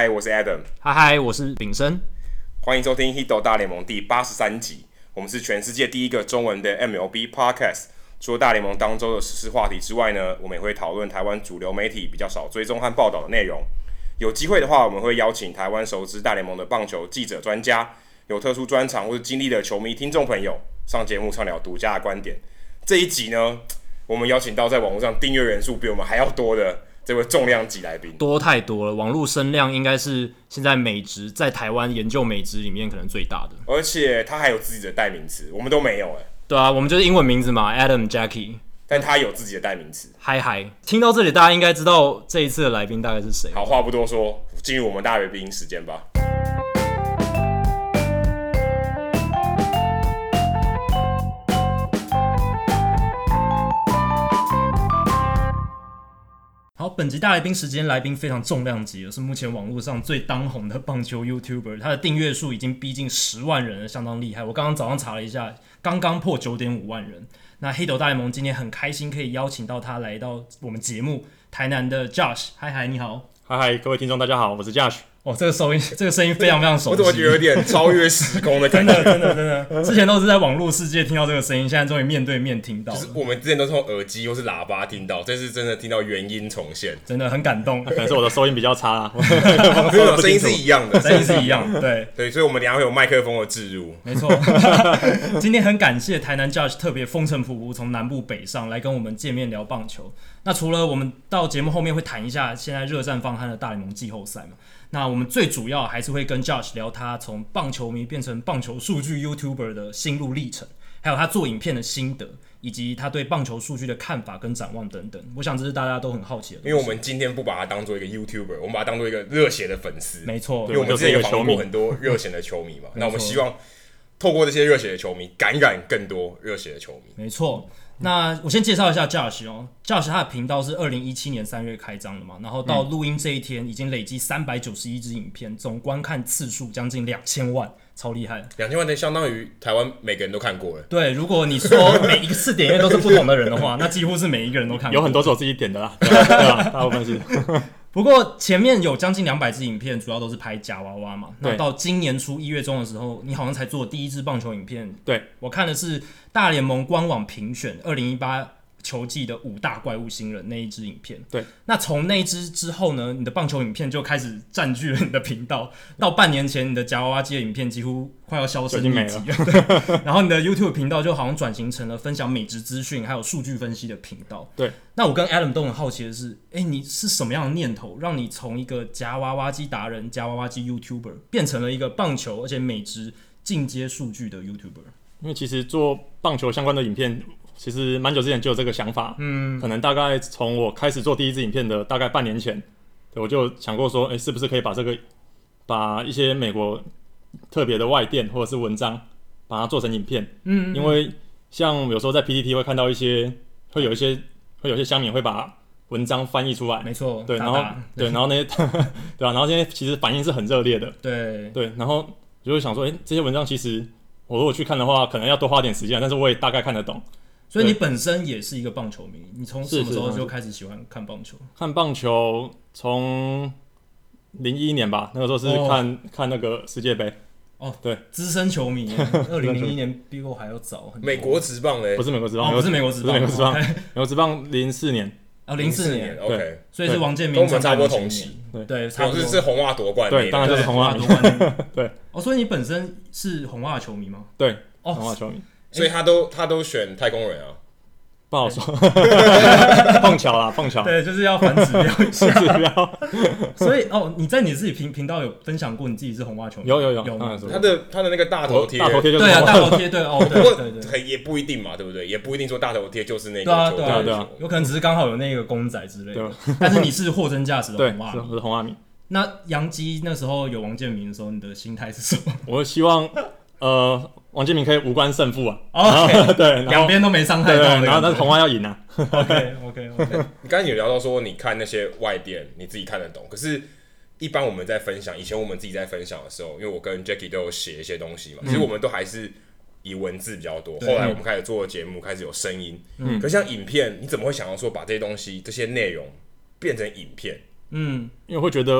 嗨嗨，我是 Adam。嗨嗨，我是炳生。欢迎收听《Hito 大联盟》第八十三集。我们是全世界第一个中文的 MLB Podcast。除了大联盟当周的时事话题之外呢，我们也会讨论台湾主流媒体比较少追踪和报道的内容。有机会的话，我们会邀请台湾熟知大联盟的棒球记者、专家，有特殊专长或者经历的球迷听众朋友上节目畅聊独家的观点。这一集呢，我们邀请到在网络上订阅人数比我们还要多的。这位重量级来宾多太多了，网络声量应该是现在美职在台湾研究美职里面可能最大的，而且他还有自己的代名词，我们都没有哎。对啊，我们就是英文名字嘛，Adam Jackie，但他有自己的代名词。嗨嗨，听到这里，大家应该知道这一次的来宾大概是谁。好，话不多说，进入我们大来宾时间吧。好，本集大来宾时间，来宾非常重量级，是目前网络上最当红的棒球 YouTuber，他的订阅数已经逼近十万人了，相当厉害。我刚刚早上查了一下，刚刚破九点五万人。那黑斗大联盟今天很开心可以邀请到他来到我们节目，台南的 Josh，嗨嗨，你好，嗨嗨，各位听众大家好，我是 Josh。哦，这个收音，这个声音非常非常熟悉，我怎么觉得有点超越时空的感觉？真的，真的，真的，之前都是在网络世界听到这个声音，现在终于面对面听到。就是我们之前都是用耳机或是喇叭听到，这次真的听到原音重现，真的很感动。可能是我的收音比较差啊，声音是一样的，声音是一样，对对，所以我们等下会有麦克风的置入，没错。今天很感谢台南 Judge 特别风尘仆仆从南部北上来跟我们见面聊棒球。那除了我们到节目后面会谈一下现在热战方酣的大联盟季后赛嘛？那我们最主要还是会跟 Josh 聊他从棒球迷变成棒球数据 YouTuber 的心路历程，还有他做影片的心得，以及他对棒球数据的看法跟展望等等。我想这是大家都很好奇的。因为我们今天不把他当做一个 YouTuber，我们把他当做一个热血的粉丝。没错，因为我们之前有访问过很多热血的球迷嘛。那我们希望透过这些热血的球迷，感染更多热血的球迷。没错。那我先介绍一下 Josh 哦，Josh 他的频道是二零一七年三月开张的嘛，然后到录音这一天已经累积三百九十一支影片，总观看次数将近两千万，超厉害！两千万，呢相当于台湾每个人都看过了。对，如果你说每一次点阅都是不同的人的话，那几乎是每一个人都看过。有很多是我自己点的啦，对吧？大部分是。不过前面有将近两百支影片，主要都是拍假娃娃嘛。那到今年初一月中的时候，你好像才做第一支棒球影片。对，我看的是大联盟官网评选二零一八球季的五大怪物新人那一支影片，对。那从那一支之后呢，你的棒球影片就开始占据了你的频道。到半年前，你的夹娃娃机的影片几乎快要销声匿迹了。对。然后你的 YouTube 频道就好像转型成了分享美职资讯还有数据分析的频道。对。那我跟 Adam 都很好奇的是，哎，你是什么样的念头，让你从一个夹娃娃机达人、夹娃娃机 YouTuber 变成了一个棒球而且美职进阶数据的 YouTuber？因为其实做棒球相关的影片。其实蛮久之前就有这个想法，嗯，可能大概从我开始做第一支影片的大概半年前，对，我就想过说，诶，是不是可以把这个，把一些美国特别的外电或者是文章，把它做成影片，嗯，嗯，因为像有时候在 PPT 会看到一些，会有一些，会有一些乡民会把文章翻译出来，没错，对，然后对，然后那些，对吧？然后现在其实反应是很热烈的，对。对，然后就会想说，诶，这些文章其实我如果去看的话，可能要多花点时间，但是我也大概看得懂。所以你本身也是一个棒球迷，你从什么时候就开始喜欢看棒球？看棒球从零一年吧，那个时候是看、哦、看那个世界杯。哦，对，资深球迷，二零零一年比我还要早。美国职棒嘞？不是美国职棒，不是美国职棒，美国职棒，美国职棒零四年。哦，零四年，OK，所以是王建民跟我们差不多同期。对对，差不多是红袜夺冠。对，当然就是红袜夺冠。对。哦，所以你本身是红袜球迷吗？对，哦红袜球迷。所以他都他都选太空人啊。不好说，碰巧啦，碰巧。对，就是要反指标一下。指标。所以哦，你在你自己频频道有分享过你自己是红袜球迷？有有有有。他的他的那个大头贴，大头贴就是对啊，大头贴对哦。不过也不一定嘛，对不对？也不一定说大头贴就是那个。对啊对啊对啊，有可能只是刚好有那个公仔之类的。但是你是货真价实的红袜，我是红袜迷。那杨基那时候有王建民的时候，你的心态是什么？我希望呃。王建民可以无关胜负啊！OK，对，两边都没伤害到，然后但是红袜要赢啊！OK，OK，OK。你刚才有聊到说，你看那些外电，你自己看得懂。可是，一般我们在分享，以前我们自己在分享的时候，因为我跟 Jackie 都有写一些东西嘛，其实我们都还是以文字比较多。后来我们开始做节目，开始有声音。嗯。可像影片，你怎么会想要说把这些东西、这些内容变成影片？嗯，因为会觉得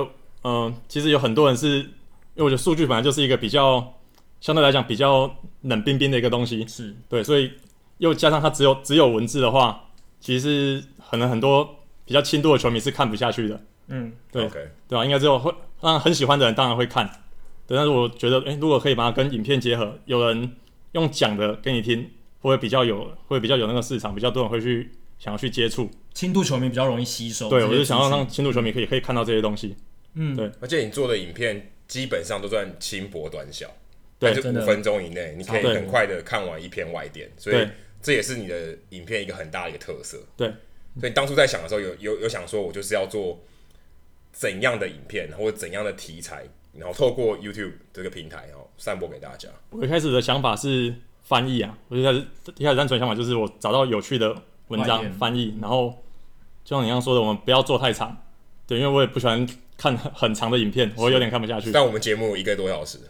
嗯、呃，其实有很多人是，因为我觉得数据本来就是一个比较相对来讲比较冷冰冰的一个东西，是对，所以又加上它只有只有文字的话，其实可能很多比较轻度的球迷是看不下去的。嗯，对，Okay. 对吧？应该只有会让很喜欢的人当然会看，对。但是我觉得，诶，如果可以把它跟影片结合，有人用讲的给你听，会比较有，会比较有那个市场，比较多人会去想要去接触。轻度球迷比较容易吸收。对，我就想要让轻度球迷可以可以看到这些东西。嗯，对。而且你做的影片基本上都算轻薄短小，对，就五分钟以内，你可以很快的看完一篇外电，所以这也是你的影片一个很大的一个特色。对。所以你当初在想的时候，有有有想说，我就是要做。怎样的影片或者怎样的题材，然后透过 YouTube 这个平台，然后散播给大家。我一开始的想法是翻译啊，我一开始一开始单纯想法就是我找到有趣的文章翻译，然后就像你刚刚说的，我们不要做太长，对，因为我也不喜欢看很很长的影片，我有点看不下去。但我们节目一个多小时，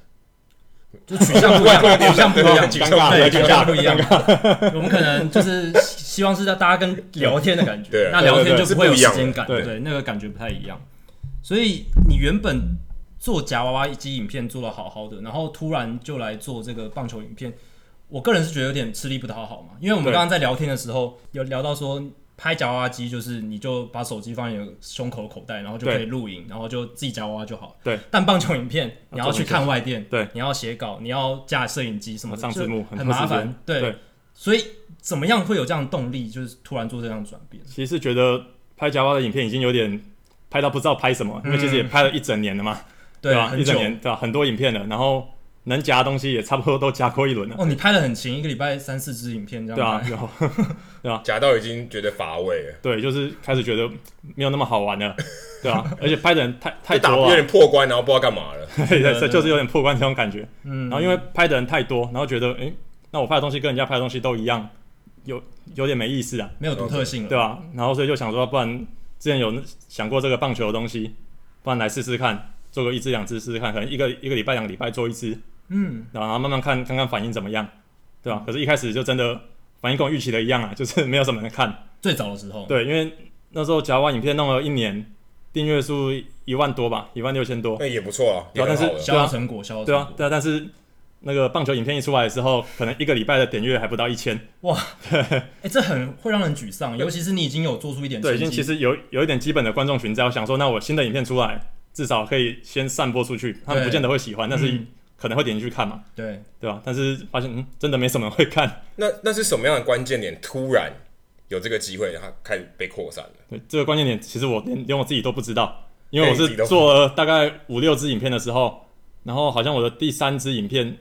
就 取向不一样，取向不一样，取向不一样。我们可能就是希望是在大家跟聊天的感觉，那聊天就不会有时间感，对，那个感觉不太一样。所以你原本做夹娃娃机影片做的好好的，然后突然就来做这个棒球影片，我个人是觉得有点吃力不讨好嘛。因为我们刚刚在聊天的时候有聊到说，拍夹娃娃机就是你就把手机放在胸口口袋，然后就可以录影，然后就自己夹娃娃就好。对。但棒球影片你要去看外电，对，你要写稿，你要架摄影机什么的，上字幕很麻烦。对。所以怎么样会有这样的动力，就是突然做这样转变？其实是觉得拍夹娃娃的影片已经有点。拍到不知道拍什么，因为其实也拍了一整年了嘛，嗯、对吧？一整年对吧？很多影片了，然后能夹的东西也差不多都夹过一轮了。哦，你拍的很勤，一个礼拜三四支影片这样。对啊，然后 对啊？夹到已经觉得乏味了。对，就是开始觉得没有那么好玩了，对啊？而且拍的人太太多了，有点破关，然后不知道干嘛了。对对，就是有点破关这种感觉。嗯。然后因为拍的人太多，然后觉得，哎、欸，那我拍的东西跟人家拍的东西都一样，有有点没意思啊，没有独特性了，对吧？然后所以就想说，不然。之前有想过这个棒球的东西，不然来试试看，做个一只两只试试看，可能一个一个礼拜两个礼拜做一只，嗯，然后慢慢看看看反应怎么样，对吧？可是，一开始就真的反应跟我预期的一样啊，就是没有什么人看。最早的时候，对，因为那时候夹娃娃影片弄了一年，订阅数一万多吧，一万六千多，那也不错啊。但是销售成果，销售，对啊，对啊，但是。那个棒球影片一出来的时候，可能一个礼拜的点阅还不到一千，哇，哎、欸，这很会让人沮丧，尤其是你已经有做出一点，对，已经其实有有一点基本的观众群在，我想说，那我新的影片出来，至少可以先散播出去，他们不见得会喜欢，但是可能会点进去看嘛，对，对吧？但是发现，嗯，真的没什么人会看。那那是什么样的关键点？突然有这个机会，它开始被扩散了。对，这个关键点，其实我连连我自己都不知道，因为我是做了大概五六支影片的时候，然后好像我的第三支影片。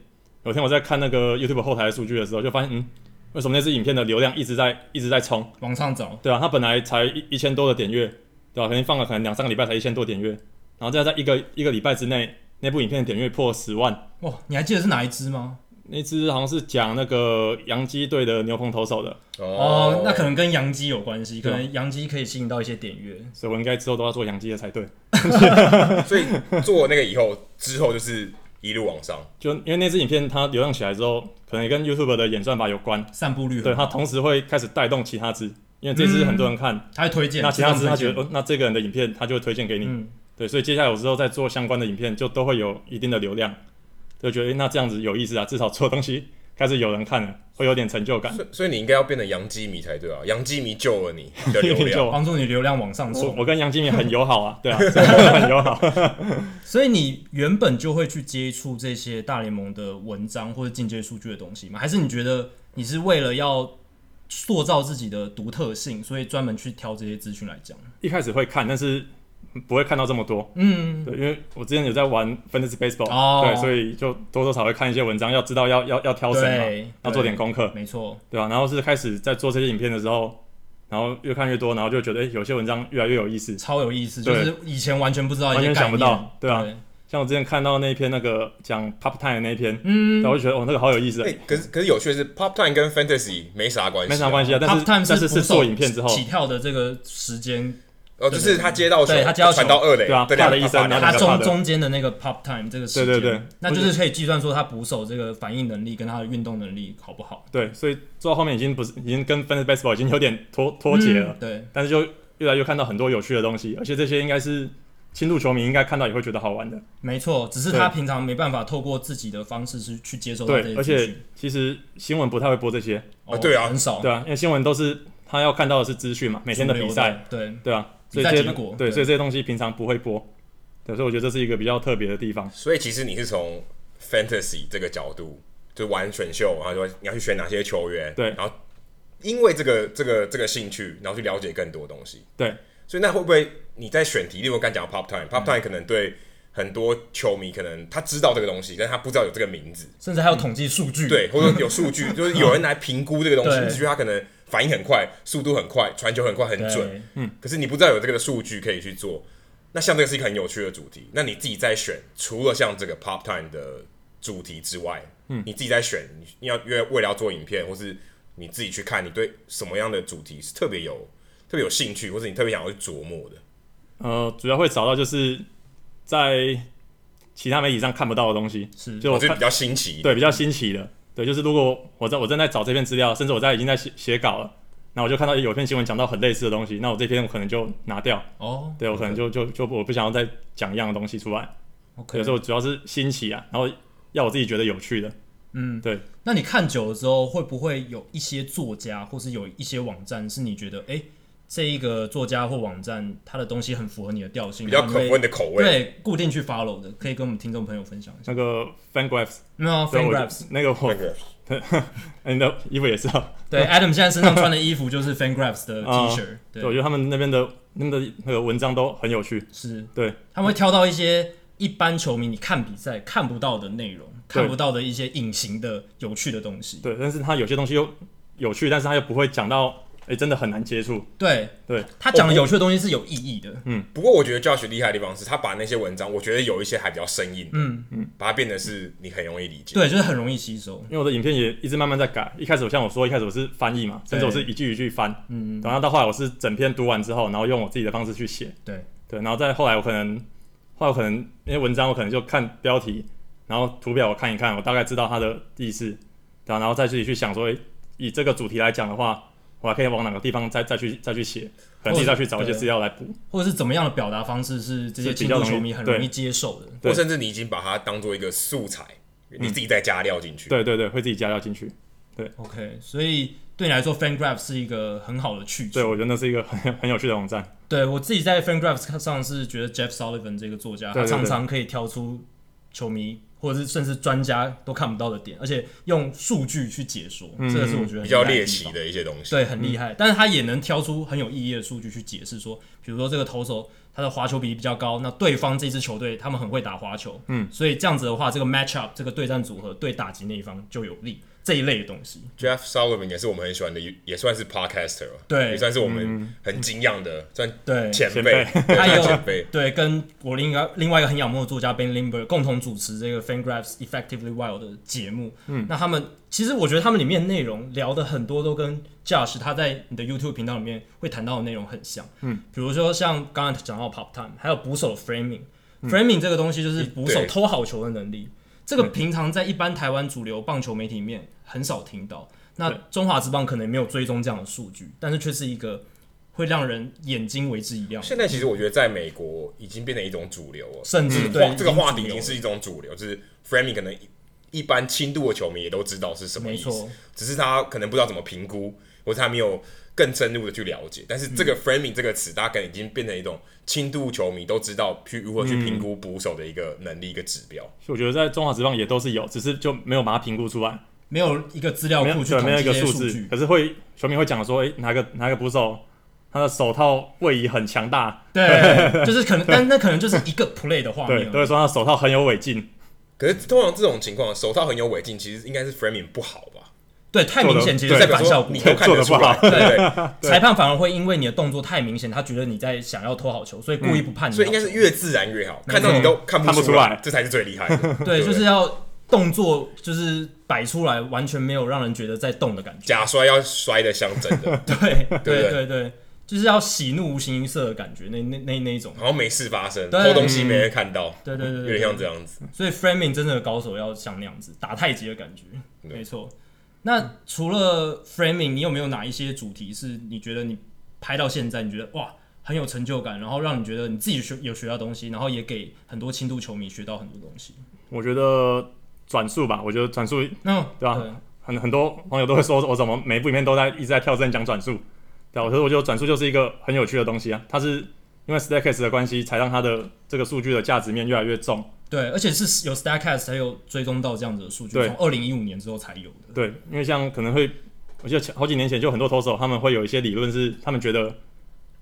有天我在看那个 YouTube 后台的数据的时候，就发现，嗯，为什么那支影片的流量一直在一直在冲往上走？对啊，它本来才一一千多的点阅，对吧？可能放了可能两三个礼拜才一千多点阅，然后再在一个一个礼拜之内，那部影片的点阅破十万。哇，你还记得是哪一支吗？那支好像是讲那个洋基队的牛棚投手的。哦，那可能跟洋基有关系，可能洋基可以吸引到一些点阅，所以我应该之后都要做洋基的才对。所以做那个以后之后就是。一路往上，就因为那支影片它流量起来之后，可能也跟 YouTube 的演算法有关，散布率，对，它同时会开始带动其他支，因为这支很多人看，嗯、他会推荐，那其他支他觉得，哦，那这个人的影片他就会推荐给你，嗯、对，所以接下来有时候在做相关的影片，就都会有一定的流量，就觉得，诶，那这样子有意思啊，至少做东西。开始有人看了，会有点成就感。所以，所以你应该要变成杨基迷才对啊！杨基迷救了你，你的流量，帮助你流量往上冲。我跟杨基迷很友好啊，对啊，很友好。所以你原本就会去接触这些大联盟的文章或者进阶数据的东西吗？还是你觉得你是为了要塑造自己的独特性，所以专门去挑这些资讯来讲？一开始会看，但是。不会看到这么多，嗯，对，因为我之前有在玩 Fantasy Baseball，哦，对，所以就多多少少会看一些文章，要知道要要要挑什么，要做点功课，没错，对吧？然后是开始在做这些影片的时候，然后越看越多，然后就觉得，哎，有些文章越来越有意思，超有意思，就是以前完全不知道，完全想不到，对啊，像我之前看到那一篇那个讲 Pop Time 的那一篇，嗯，然后我就觉得，哦，那个好有意思，哎，可是可是有趣的是 Pop Time 跟 Fantasy 没啥关系，没啥关系啊，但是但是是做影片之后。起跳的这个时间。哦，就是他接到对，他接到传到二垒，对啊，挂了一声，他中中间的那个 pop time 这个时间，对对对，那就是可以计算说他捕手这个反应能力跟他的运动能力好不好？对，所以做到后面已经不是，已经跟 fantasy baseball 已经有点脱脱节了。对，但是就越来越看到很多有趣的东西，而且这些应该是轻度球迷应该看到也会觉得好玩的。没错，只是他平常没办法透过自己的方式去去接受到这些。对，而且其实新闻不太会播这些。哦，对啊，很少。对啊，因为新闻都是他要看到的是资讯嘛，每天的比赛。对对啊，所以这些对，所以这些东西平常不会播。对，所以我觉得这是一个比较特别的地方。所以其实你是从 fantasy 这个角度就玩选秀，然后说你要去选哪些球员，对，然后因为这个这个这个兴趣，然后去了解更多东西。对。所以那会不会你在选题？例如我刚讲 Pop Time，Pop Time 可能对很多球迷可能他知道这个东西，但他不知道有这个名字，甚至还有统计数据，对，或者有数据，就是有人来评估这个东西，你觉得他可能反应很快，速度很快，传球很快，很准，嗯，可是你不知道有这个数据可以去做。那像这个是一个很有趣的主题，那你自己在选，除了像这个 Pop Time 的主题之外，嗯，你自己在选，你要因为为了要做影片，或是你自己去看，你对什么样的主题是特别有？特别有兴趣，或者你特别想要去琢磨的，呃，主要会找到就是在其他媒体上看不到的东西，是就我觉得比较新奇，对，比较新奇的，对，就是如果我在我正在找这篇资料，甚至我在已经在写写稿了，那我就看到有篇新闻讲到很类似的东西，那我这篇我可能就拿掉，哦，对我可能就就就我不想要再讲一样的东西出来，OK，有时候主要是新奇啊，然后要我自己觉得有趣的，嗯，对。那你看久了之后，会不会有一些作家，或是有一些网站，是你觉得哎？欸这一个作家或网站，他的东西很符合你的调性，比较可观的口味，对，固定去 follow 的，可以跟我们听众朋友分享一下。那个 Fangraphs，没有 Fangraphs，那个我，你的 衣服也是啊。对，Adam 现在身上穿的衣服就是 Fangraphs 的 T 恤。对，我觉得他们那边的那边的那个文章都很有趣。是，对，他们会挑到一些一般球迷你看比赛看不到的内容，看不到的一些隐形的有趣的东西。对，但是他有些东西又有趣，但是他又不会讲到。哎、欸，真的很难接触。对对，他讲的有趣的东西是有意义的。嗯，不过我觉得 Josh 厉害的地方是他把那些文章，我觉得有一些还比较生硬。嗯嗯，把它变得是你很容易理解。对，就是很容易吸收。因为我的影片也一直慢慢在改。一开始我像我说，一开始我是翻译嘛，甚至我是一句一句翻。嗯嗯。然后到后来我是整篇读完之后，然后用我自己的方式去写。对对，然后再后来我可能，后来我可能那些文章我可能就看标题，然后图表我看一看，我大概知道它的意思，对，然后再自己去想说，以这个主题来讲的话。我还可以往哪个地方再再去再去写，可能自己再去找一些资料来补，或者是怎么样的表达方式是这些轻度球迷很容易接受的，或甚至你已经把它当做一个素材，你自己再加料进去。对对对，会自己加料进去。对，OK，所以对你来说，FanGraphs 是一个很好的去处。对，我觉得那是一个很 很有趣的网站。对我自己在 FanGraphs 上是觉得 Jeff Sullivan 这个作家，他常常可以挑出球迷。或者是甚至专家都看不到的点，而且用数据去解说，嗯、这个是我觉得比较猎奇的一些东西。对，很厉害。嗯、但是他也能挑出很有意义的数据去解释说，比如说这个投手他的滑球比例比较高，那对方这支球队他们很会打滑球，嗯，所以这样子的话，这个 match up 这个对战组合对打击那一方就有利。这一类的东西，Jeff Sullivan 也是我们很喜欢的，也算是 podcaster，对，也算是我们很敬仰的，算对前辈，他有前辈。对跟我另一个另外一个很仰慕的作家 Ben Lindbergh 共同主持这个 Fangraphs Effectively Wild 的节目。嗯，那他们其实我觉得他们里面内容聊的很多都跟 Josh 他在你的 YouTube 频道里面会谈到的内容很像。嗯，比如说像刚刚讲到 Pop Time，还有捕手的 Framing，Framing 这个东西就是捕手偷好球的能力。这个平常在一般台湾主流棒球媒体里面很少听到，那中华职棒可能没有追踪这样的数据，但是却是一个会让人眼睛为之一亮。现在其实我觉得在美国已经变成一种主流了，甚至对这个话题已经是一种主流，就是 framing 可能一般轻度的球迷也都知道是什么意思，只是他可能不知道怎么评估，或者他没有。更深入的去了解，但是这个 framing 这个词，大家可能已经变成一种轻度球迷都知道去如何去评估捕手的一个能力一个指标。我觉得在中华职棒也都是有，只是就没有把它评估出来，没有一个资料库去统计这些数据。没有一个数字，可是会球迷会讲说，哎、欸，哪个哪个捕手他的手套位移很强大，对，就是可能，但那可能就是一个 play 的画面，对，都会说他手套很有违禁。可是通常这种情况，手套很有违禁，其实应该是 framing 不好吧？对，太明显，其实是反效果，你都看得出来。对，对，裁判反而会因为你的动作太明显，他觉得你在想要偷好球，所以故意不判你。所以应该是越自然越好，看到你都看不出来，这才是最厉害的。对，就是要动作就是摆出来，完全没有让人觉得在动的感觉。假摔要摔的像真的。对，对，对，对，就是要喜怒无形于色的感觉，那那那那一种，好像没事发生，偷东西没人看到。对对对，有点像这样子。所以 framing 真正的高手要像那样子打太极的感觉，没错。那除了 framing，你有没有哪一些主题是你觉得你拍到现在你觉得哇很有成就感，然后让你觉得你自己学有学到东西，然后也给很多轻度球迷学到很多东西。我觉得转速吧，我觉得转速，嗯，对吧？对很很多网友都会说，我怎么每一部影片都在一直在跳针讲转速，对吧？可是我觉得转速就是一个很有趣的东西啊，它是因为 Statcast 的关系，才让它的这个数据的价值面越来越重。对，而且是有 Statcast 才有追踪到这样子的数据，从二零一五年之后才有的。对，因为像可能会，我记得好几年前就很多投手他们会有一些理论是，他们觉得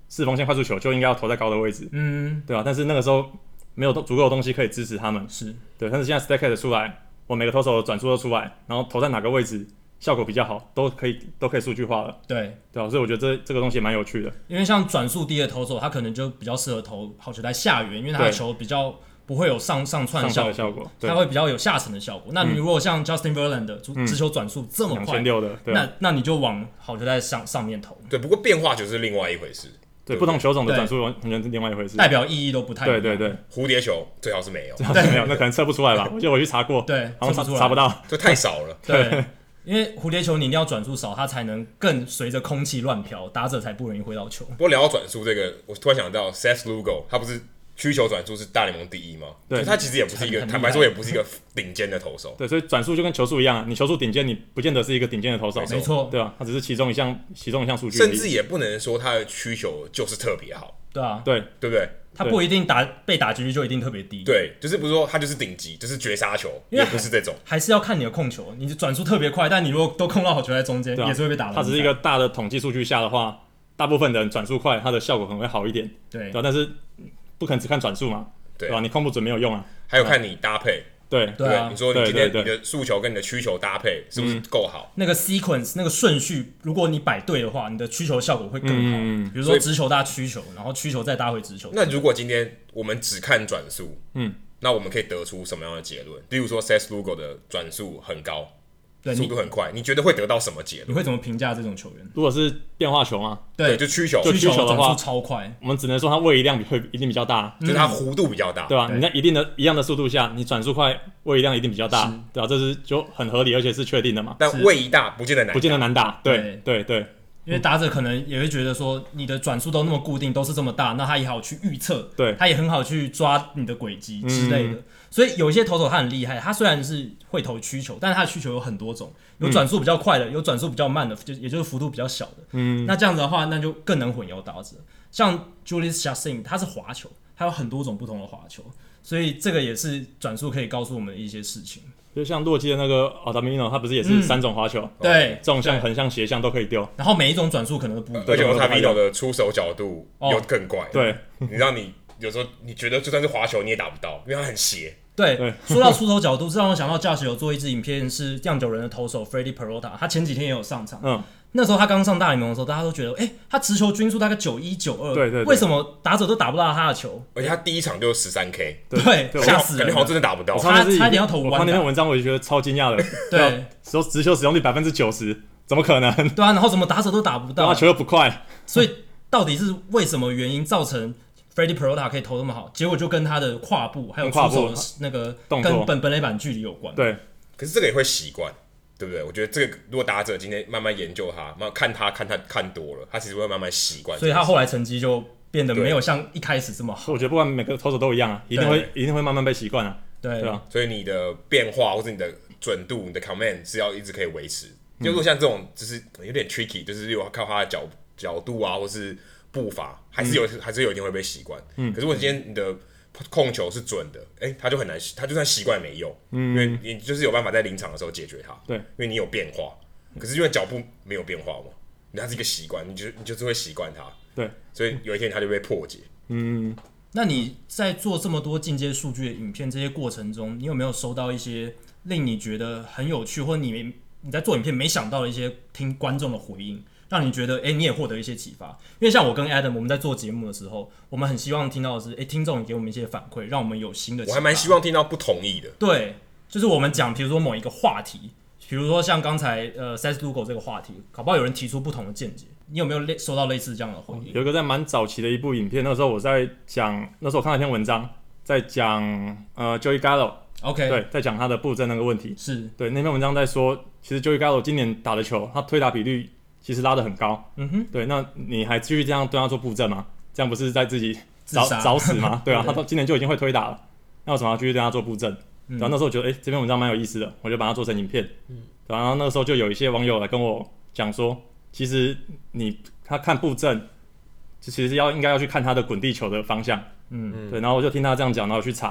四缝线快速球就应该要投在高的位置，嗯，对吧？但是那个时候没有足够的东西可以支持他们，是对。但是现在 Statcast 出来。我每个投手的转速都出来，然后投在哪个位置效果比较好，都可以都可以数据化了。对对啊，所以我觉得这这个东西也蛮有趣的。因为像转速低的投手，他可能就比较适合投好球在下缘，因为他的球比较不会有上上窜的效果，效果他会比较有下沉的效果。那你如果像 Justin Verlander 的直球转速这么快，两千六的，对那那你就往好球在上上面投。对，不过变化球是另外一回事。对，不同球种的转速完全是另外一回事，代表意义都不太一样。对对对，蝴蝶球最好是没有，最好是没有，那可能测不出来吧？我记得我去查过，对，好像查查不到，就太少了。对，因为蝴蝶球你一定要转速少，它才能更随着空气乱飘，打者才不容易挥到球。不过聊到转速这个，我突然想到 Seth Lugo，他不是。需求转速是大联盟第一吗？对，他其实也不是一个，坦白说也不是一个顶尖的投手。对，所以转速就跟球速一样，你球速顶尖，你不见得是一个顶尖的投手。没错，对啊，他只是其中一项，其中一项数据。甚至也不能说他的需求就是特别好。对啊，对，对不对？他不一定打被打击率就一定特别低。对，就是不是说他就是顶级，就是绝杀球，也不是这种。还是要看你的控球，你的转速特别快，但你如果都控到好球在中间，也是会被打。他只是一个大的统计数据下的话，大部分的人转速快，它的效果可能会好一点。对，但是不可能只看转速嘛。对吧？你控不准没有用啊。还有看你搭配，对对，你说你今天你的诉求跟你的需求搭配是不是够好？那个 sequence 那个顺序，如果你摆对的话，你的需求效果会更好。嗯比如说直球搭曲球，然后曲球再搭回直球。那如果今天我们只看转速，嗯，那我们可以得出什么样的结论？例如说 Lugo 的转速很高。对，速度很快，你觉得会得到什么结论？你会怎么评价这种球员？如果是变化球吗？对，就曲球，就曲球的话超快，我们只能说它位移量会一定比较大，就是它弧度比较大，对吧？你在一定的一样的速度下，你转速快，位移量一定比较大，对吧？这是就很合理，而且是确定的嘛。但位移大不见得难，不见得难打，对对对。因为打者可能也会觉得说，你的转速都那么固定，都是这么大，那他也好去预测，对，他也很好去抓你的轨迹之类的。所以有一些投手他很厉害，他虽然是会投曲球，但是他的曲球有很多种，有转速比较快的，有转速比较慢的，就也就是幅度比较小的。嗯，那这样子的话，那就更能混淆打者。像 Jhoulys Chacin，他是滑球，他有很多种不同的滑球，所以这个也是转速可以告诉我们一些事情。就像洛基的那个 Altamirano，他不是也是三种滑球？对，纵向、横向、斜向都可以丢。然后每一种转速可能都不一样。而且 Altamirano 的出手角度又更怪。对，你让你有时候你觉得就算是滑球你也打不到，因为它很斜。对，说到出手角度，这让我想到 Josh 有做一支影片，是酿酒人的投手 Freddie Peralta，他前几天也有上场。嗯。那时候他刚上大联盟的时候，大家都觉得，哎、欸，他持球均速大概九一九二，对对，为什么打者都打不到他的球？而且他第一场就十三 K，对，吓死人，感觉好像真的打不到。他差点要投五万。我看那篇文章，我就觉得超惊讶的。对，说直球使用率百分之九十，怎么可能？对啊，然后怎么打者都打不到？他球又不快，所以到底是为什么原因造成 Freddie Peralta 可以投那么好？结果就跟他的跨步还有出手的那个跟本本垒板距离有关。对，可是这个也会习惯。对不对？我觉得这个如果打者今天慢慢研究他，慢慢看他看他看多了，他其实会慢慢习惯。所以他后来成绩就变得没有像一开始这么好。我觉得不管每个投手都一样啊，一定会一定会慢慢被习惯啊。对对啊，所以你的变化或者你的准度、你的 command 是要一直可以维持。就如果像这种就是有点 tricky，就是又要靠他的角角度啊，或是步伐，还是有还是有一定会被习惯。嗯，可是我今天你的。控球是准的，哎、欸，他就很难，他就算习惯没用，嗯，因为你就是有办法在临场的时候解决它，对，因为你有变化，可是因为脚步没有变化嘛，它是一个习惯，你就你就是会习惯它，对，所以有一天它就被破解，嗯，那你在做这么多进阶数据的影片这些过程中，你有没有收到一些令你觉得很有趣，或者你你在做影片没想到的一些听观众的回应？让你觉得，哎、欸，你也获得一些启发。因为像我跟 Adam，我们在做节目的时候，我们很希望听到的是，哎、欸，听众给我们一些反馈，让我们有新的。我还蛮希望听到不同意的。对，就是我们讲，比如说某一个话题，比如说像刚才呃 Seth Lugo 这个话题，搞不好有人提出不同的见解。你有没有类收到类似这样的回应？有一个在蛮早期的一部影片，那时候我在讲，那时候我看了一篇文章，在讲呃 Joey Gallo，OK，、okay. 对，在讲他的布阵那个问题。是对那篇文章在说，其实 Joey Gallo 今年打的球，他推打比率。其实拉得很高，嗯哼，对，那你还继续这样对他做布阵吗？这样不是在自己找自找死吗？对啊，他到今年就已经会推打了，那为什么要继续对他做布阵？嗯。然后那时候我觉得，哎、这篇文章蛮有意思的，我就把它做成影片。嗯，然后那个时候就有一些网友来跟我讲说，其实你他看布阵，就其实要应该要去看他的滚地球的方向。嗯，对，然后我就听他这样讲，然后去查，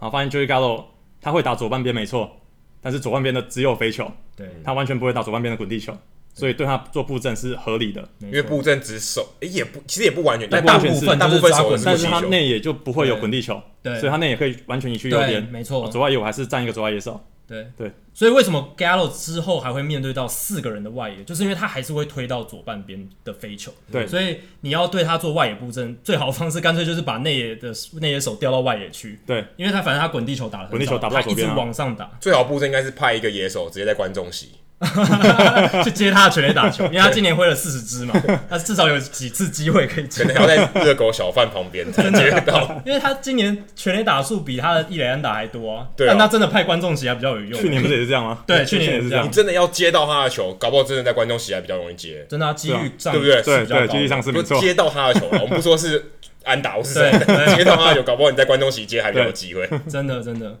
然后发现 Joey Gallo 他会打左半边没错，但是左半边的只有飞球，对，他完全不会打左半边的滚地球，所以对他做布阵是合理的。因因为布阵只守，诶也不，其实也不完全，但但大大部分大部分守的就是但是他。内野就不会有滚地球，对所以他内野可以完全移去右，边。没错，左外野我还是站一个左外野手。对对，所以为什么 Gallo 之后还会面对到四个人的外野，就是因为他还是会推到左半边的飞球。对所以你要对他做外野布阵，最好的方式干脆就是把内野的内野手调到外野去。对，因为他反正他滚地球打的滚地球打不到左边啊他一直往上打，最好布阵应该是派一个野手直接在观众席，去接他的全垒打球，因为他今年挥了四十支嘛，他至少有几次机会可以接可能。要在热狗小贩旁边才接得到。因为他今年全垒打数比他的一垒安打还多啊，对啊但他真的派观众席还比较有用。去年不是也是这样吗？对去去年也是这样你。真的要接到他的球，搞不好真的在观众席还比较容易接。真的啊，几率上对不对对对，是比较高几率上是没错。接到他的球了，我们不说是安打，我是接到他的球，搞不好你在观众席接还比较有机会。真的真的。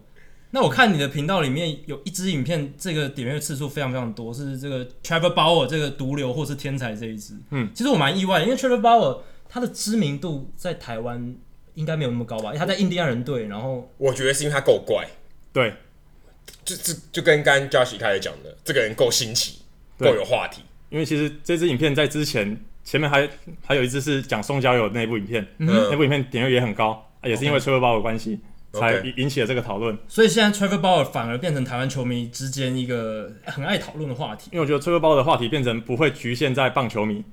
那我看你的频道里面有一支影片，这个点阅次数非常非常多，是这个 Trevor Bauer 这个毒瘤或是天才这一支。嗯，其实我蛮意外的，因为 Trevor Bauer 他的知名度在台湾应该没有那么高吧？因为他在印第安人队，然后我觉得是因为他够怪，对就就就跟刚刚 Josh 一开始讲的，这个人够新奇，够有话题。因为其实这支影片在之前前面还还有一支是讲宋交友的那部影片，嗯那部影片点阅也很高，也是因为 Trevor Bauer 的关系才引引起了这个讨论。所以现在 Trevor Bauer 反而变成台湾球迷之间一个很爱讨论的话题。因为我觉得 Trevor Bauer 的话题变成不会局限在棒球迷，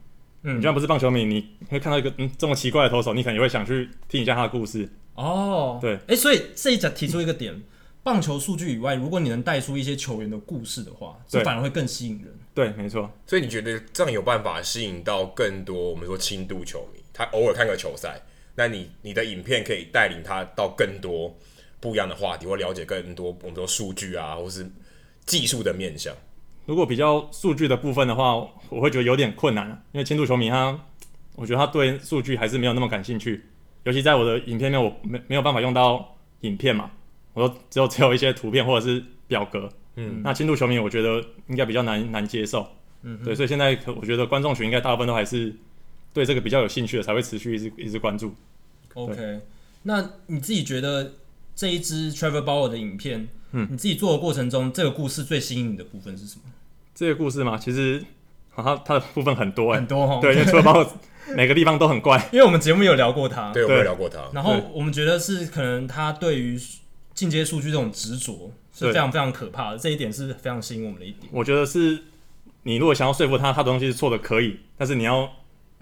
嗯你就算不是棒球迷，你会看到一个嗯这么奇怪的投手，你可能也会想去听一下他的故事。哦，对，哎、所以这一集提出一个点，棒球数据以外，如果你能带出一些球员的故事的话，这对反而会更吸引人。对，没错，所以你觉得这样有办法吸引到更多我们说轻度球迷？他偶尔看个球赛，那你你的影片可以带领他到更多不一样的话题，或了解更多我们说数据啊，或是技术的面向。如果比较数据的部分的话，我会觉得有点困难，因为轻度球迷他，我觉得他对数据还是没有那么感兴趣，尤其在我的影片里面，我没没有办法用到影片嘛，我都只有只有一些图片或者是表格，嗯，那轻度球迷我觉得应该比较难难接受，嗯，对，所以现在可我觉得观众群应该大部分都还是对这个比较有兴趣的，才会持续一直一直关注。OK，那你自己觉得这一支 Trevor Bauer 的影片，嗯。你自己做的过程中，这个故事最吸引你的部分是什么？这个故事嘛，其实好像它的部分很多哎、很多哈，对，因为 travel 每个地方都很怪，因为我们节目有聊过他，对，我们有聊过他。然后我们觉得是可能他对于进阶数据这种执着是非常非常可怕的，这一点是非常吸引我们的一点。我觉得是你如果想要说服他，他的东西是错的可以，但是你要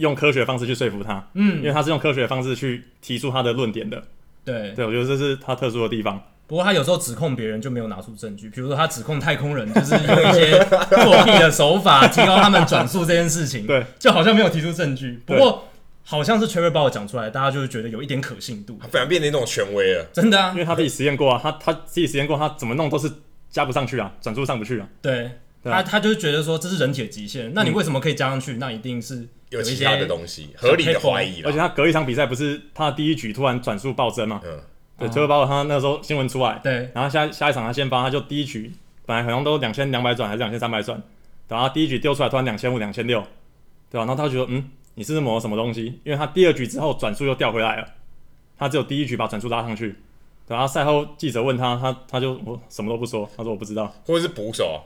用科学的方式去说服他，嗯因嗯，为他是用科学的方式去提出他的论点的。对。对，我觉得这是他特殊的地方。不过他有时候指控别人就没有拿出证据，比如说他指控太空人就是用一些作弊的手法提高他们转速这件事情，对，就好像没有提出证据。不对过好像是 Trevor 把我讲出来，大家就是觉得有一点可信度。反而变成一种权威了。真的啊因，为他自己实验过啊，他他自己实验过，他怎么弄都是加不上去啊，转速上不去啊。对他他就是觉得说这是人体的极限，那你为什么可以加上去？那一定是一些有其他的东西，合理的怀疑。而且他隔一场比赛不是他的第一局突然转速暴增嘛？嗯，对，哦最后包括他那时候新闻出来，对然后下下一场他先发，他就第一局本来好像都两千两百转还是两千三百转，然后他第一局丢出来突然两千五两千六，对吧、然后他就觉得嗯，你是不是抹了什么东西？因为他第二局之后转速又掉回来了，他只有第一局把转速拉上去。然后赛后记者问他，他他就我什么都不说，他说我不知道，或者是捕手啊，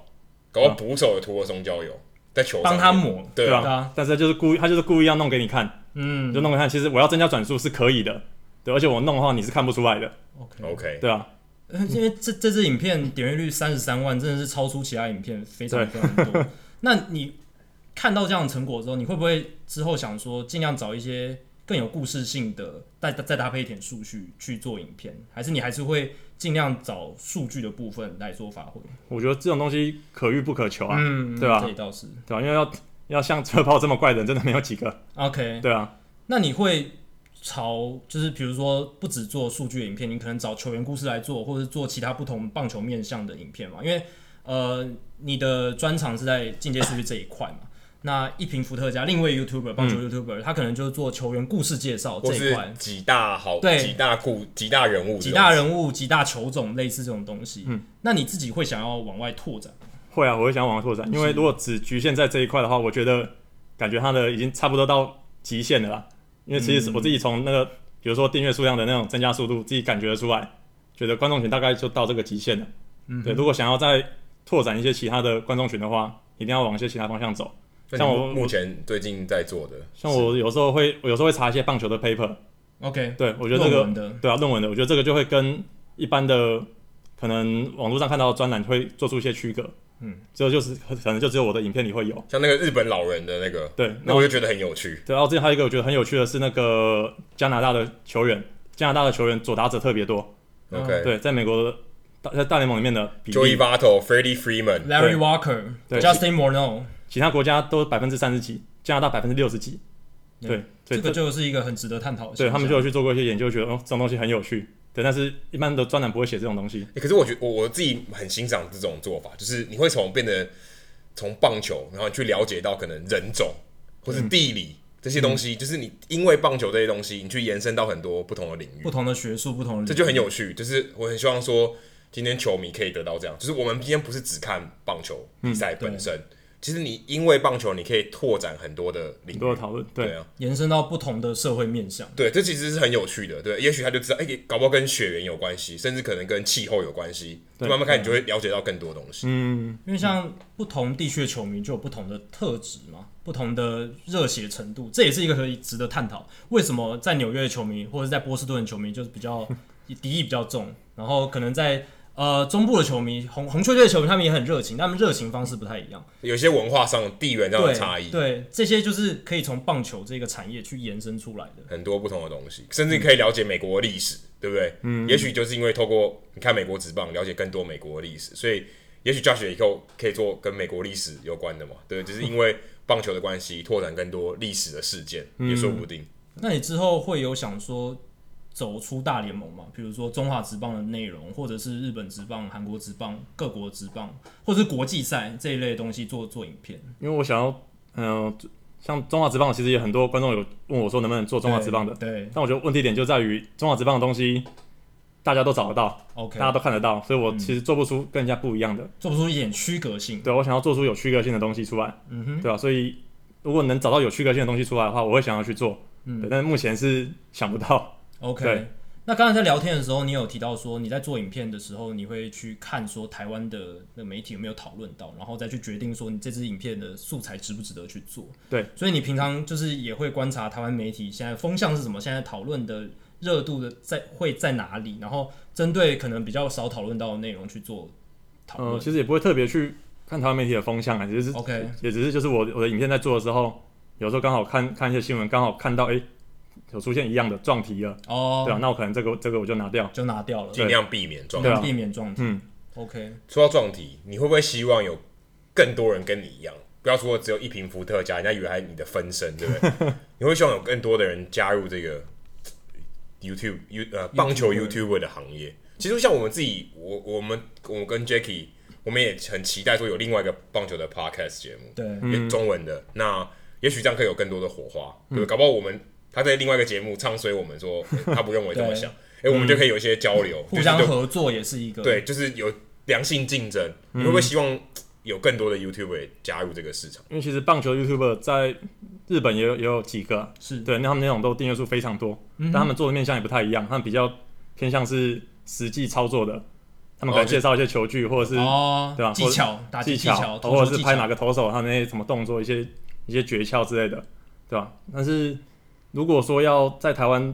搞不好捕手有涂了松焦油在球帮他抹，对啊，但是他就是故意，他就是故意要弄给你看，嗯。就弄给你看，其实我要增加转速是可以的，对，而且我弄的话你是看不出来的，，OK。OK，对啊，呃因为这这支影片点阅率三十三万，真的是超出其他影片非常非常多。那你看到这样的成果之后，你会不会之后想说，尽量找一些更有故事性的，再再搭配一点数据去做影片？还是你还是会尽量找数据的部分来做发挥？我觉得这种东西可遇不可求啊，嗯，对吧这也倒是对吧、因为要要像车炮这么怪的人真的没有几个，OK。对啊，那你会朝就是比如说不只做数据的影片，你可能找球员故事来做，或者是做其他不同棒球面向的影片嘛？因为呃，你的专长是在进阶数据这一块嘛。那一瓶伏特加另一位 YouTuber 棒球 YouTuber，、嗯、他可能就是做球员故事介绍这一块，几大好对几大故几大人物，几大人物几大球种类似这种东西。嗯，那你自己会想要往外拓展？会啊，我会想要往外拓展，因为如果只局限在这一块的话，我觉得感觉他的已经差不多到极限了啦。因为其实我自己从那个、嗯、比如说订阅数量的那种增加速度，自己感觉得出来，觉得观众群大概就到这个极限了。嗯，对，如果想要再拓展一些其他的观众群的话，一定要往一些其他方向走。像我目前最近在做的，像我有时候会，我有时候会查一些棒球的 paper。OK，对，我觉得这个对啊，论文的，我觉得这个就会跟一般的可能网络上看到的专栏会做出一些区隔。嗯，这就是可能就只有我的影片里会有，像那个日本老人的那个，对，那我就觉得很有趣。对，然后之前还有一个我觉得很有趣的是那个加拿大的球员，加拿大的球员左打者特别多。OK，对，在美国大在大联盟里面的，Joey Votto、Freddie Freeman、Larry Walker、Justin Morneau。其他国家都百分之三十几，加拿大百分之六十几，对，这个就是一个很值得探讨的。对他们就有去做过一些研究，觉得哦，这种东西很有趣。对，但是一般的专栏不会写这种东西。欸，可是我觉得我我自己很欣赏这种做法，就是你会从变得从棒球，然后去了解到可能人种或是地理这些东西，嗯，就是你因为棒球这些东西，你去延伸到很多不同的领域，不同的学术，不同的领域，这就很有趣。就是我很希望说，今天球迷可以得到这样，就是我们今天不是只看棒球比赛本身。嗯其实你因为棒球，你可以拓展很多的领域，多的讨论，对啊，延伸到不同的社会面向。对，这其实是很有趣的。对，也许他就知道，哎、欸，搞不好跟血缘有关系，甚至可能跟气候有关系。对，慢慢看，你就会了解到更多东西。嗯，因为像不同地区的球迷就有不同的特质嘛，不同的热血程度，这也是一个可以值得探讨。为什么在纽约的球迷或者在波士顿的球迷就是比较 敌意比较重，然后可能在。呃，中部的球迷，红红雀队的球迷，他们也很热情，他们热情方式不太一样，有些文化上、地缘上的差异。对，这些就是可以从棒球这个产业去延伸出来的很多不同的东西，甚至可以了解美国的历史，嗯、对不对？嗯，也许就是因为透过你看美国职棒，了解更多美国的历史，所以也许 Josh 以后可以做跟美国历史有关的嘛？对，就是因为棒球的关系，拓展更多历史的事件，也说不定。那你之后会有想说？走出大联盟嘛，比如说中华职棒的内容，或者是日本职棒、韩国职棒、各国职棒，或者是国际赛这一类的东西做做影片。因为我想要，嗯、呃，像中华职棒，其实有很多观众有问我说能不能做中华职棒的。对。但我觉得问题点就在于中华职棒的东西，大家都找得到，OK，大家都看得到，所以我其实做不出跟人家不一样的，嗯、做不出一点区隔性。对，我想要做出有区隔性的东西出来。嗯哼。对吧、啊？所以如果能找到有区隔性的东西出来的话，我会想要去做。嗯。对，但是目前是想不到。OK。那刚才在聊天的时候，你有提到说你在做影片的时候，你会去看说台湾的那媒体有没有讨论到，然后再去决定说你这支影片的素材值不值得去做。对，所以你平常就是也会观察台湾媒体现在风向是什么，现在讨论的热度的在会在哪里，然后针对可能比较少讨论到的内容去做讨论。呃，其实也不会特别去看台湾媒体的风向啊，只是 OK，也只是就是我我的影片在做的时候，有时候刚好看看一些新闻，刚好看到哎。欸有出现一样的撞题了哦，对啊，那我可能这个这个我就拿掉，就拿掉了，尽量避免撞题，避免撞题。嗯，OK。说到撞题，你会不会希望有更多人跟你一样？不要说只有一瓶伏特加，人家以为还是你的分身，对不对？你会希望有更多的人加入这个 YouTube You 呃棒球 YouTuber 的行业？其实像我们自己，我我们我跟 Jacky，我们也很期待说有另外一个棒球的 Podcast 节目，对，中文的。那也许这样可以有更多的火花，对，搞不好我们。他在另外一个节目唱衰我们说，他不认为这么想，哎、欸，我们就可以有一些交流，互相合作也是一个对，就是有良性竞争。嗯、你会不会希望有更多的 YouTuber 加入这个市场？因为其实棒球 YouTuber 在日本也有也有几个，是对，那他们那种都订阅数非常多，嗯、但他们做的面向也不太一样，他们比较偏向是实际操作的，他们可能介绍一些球具或者是哦，对吧？技巧、打技巧，技巧或者是拍哪个投手他那些什么动作，一些一些诀窍之类的，对吧？但是。如果说要在台湾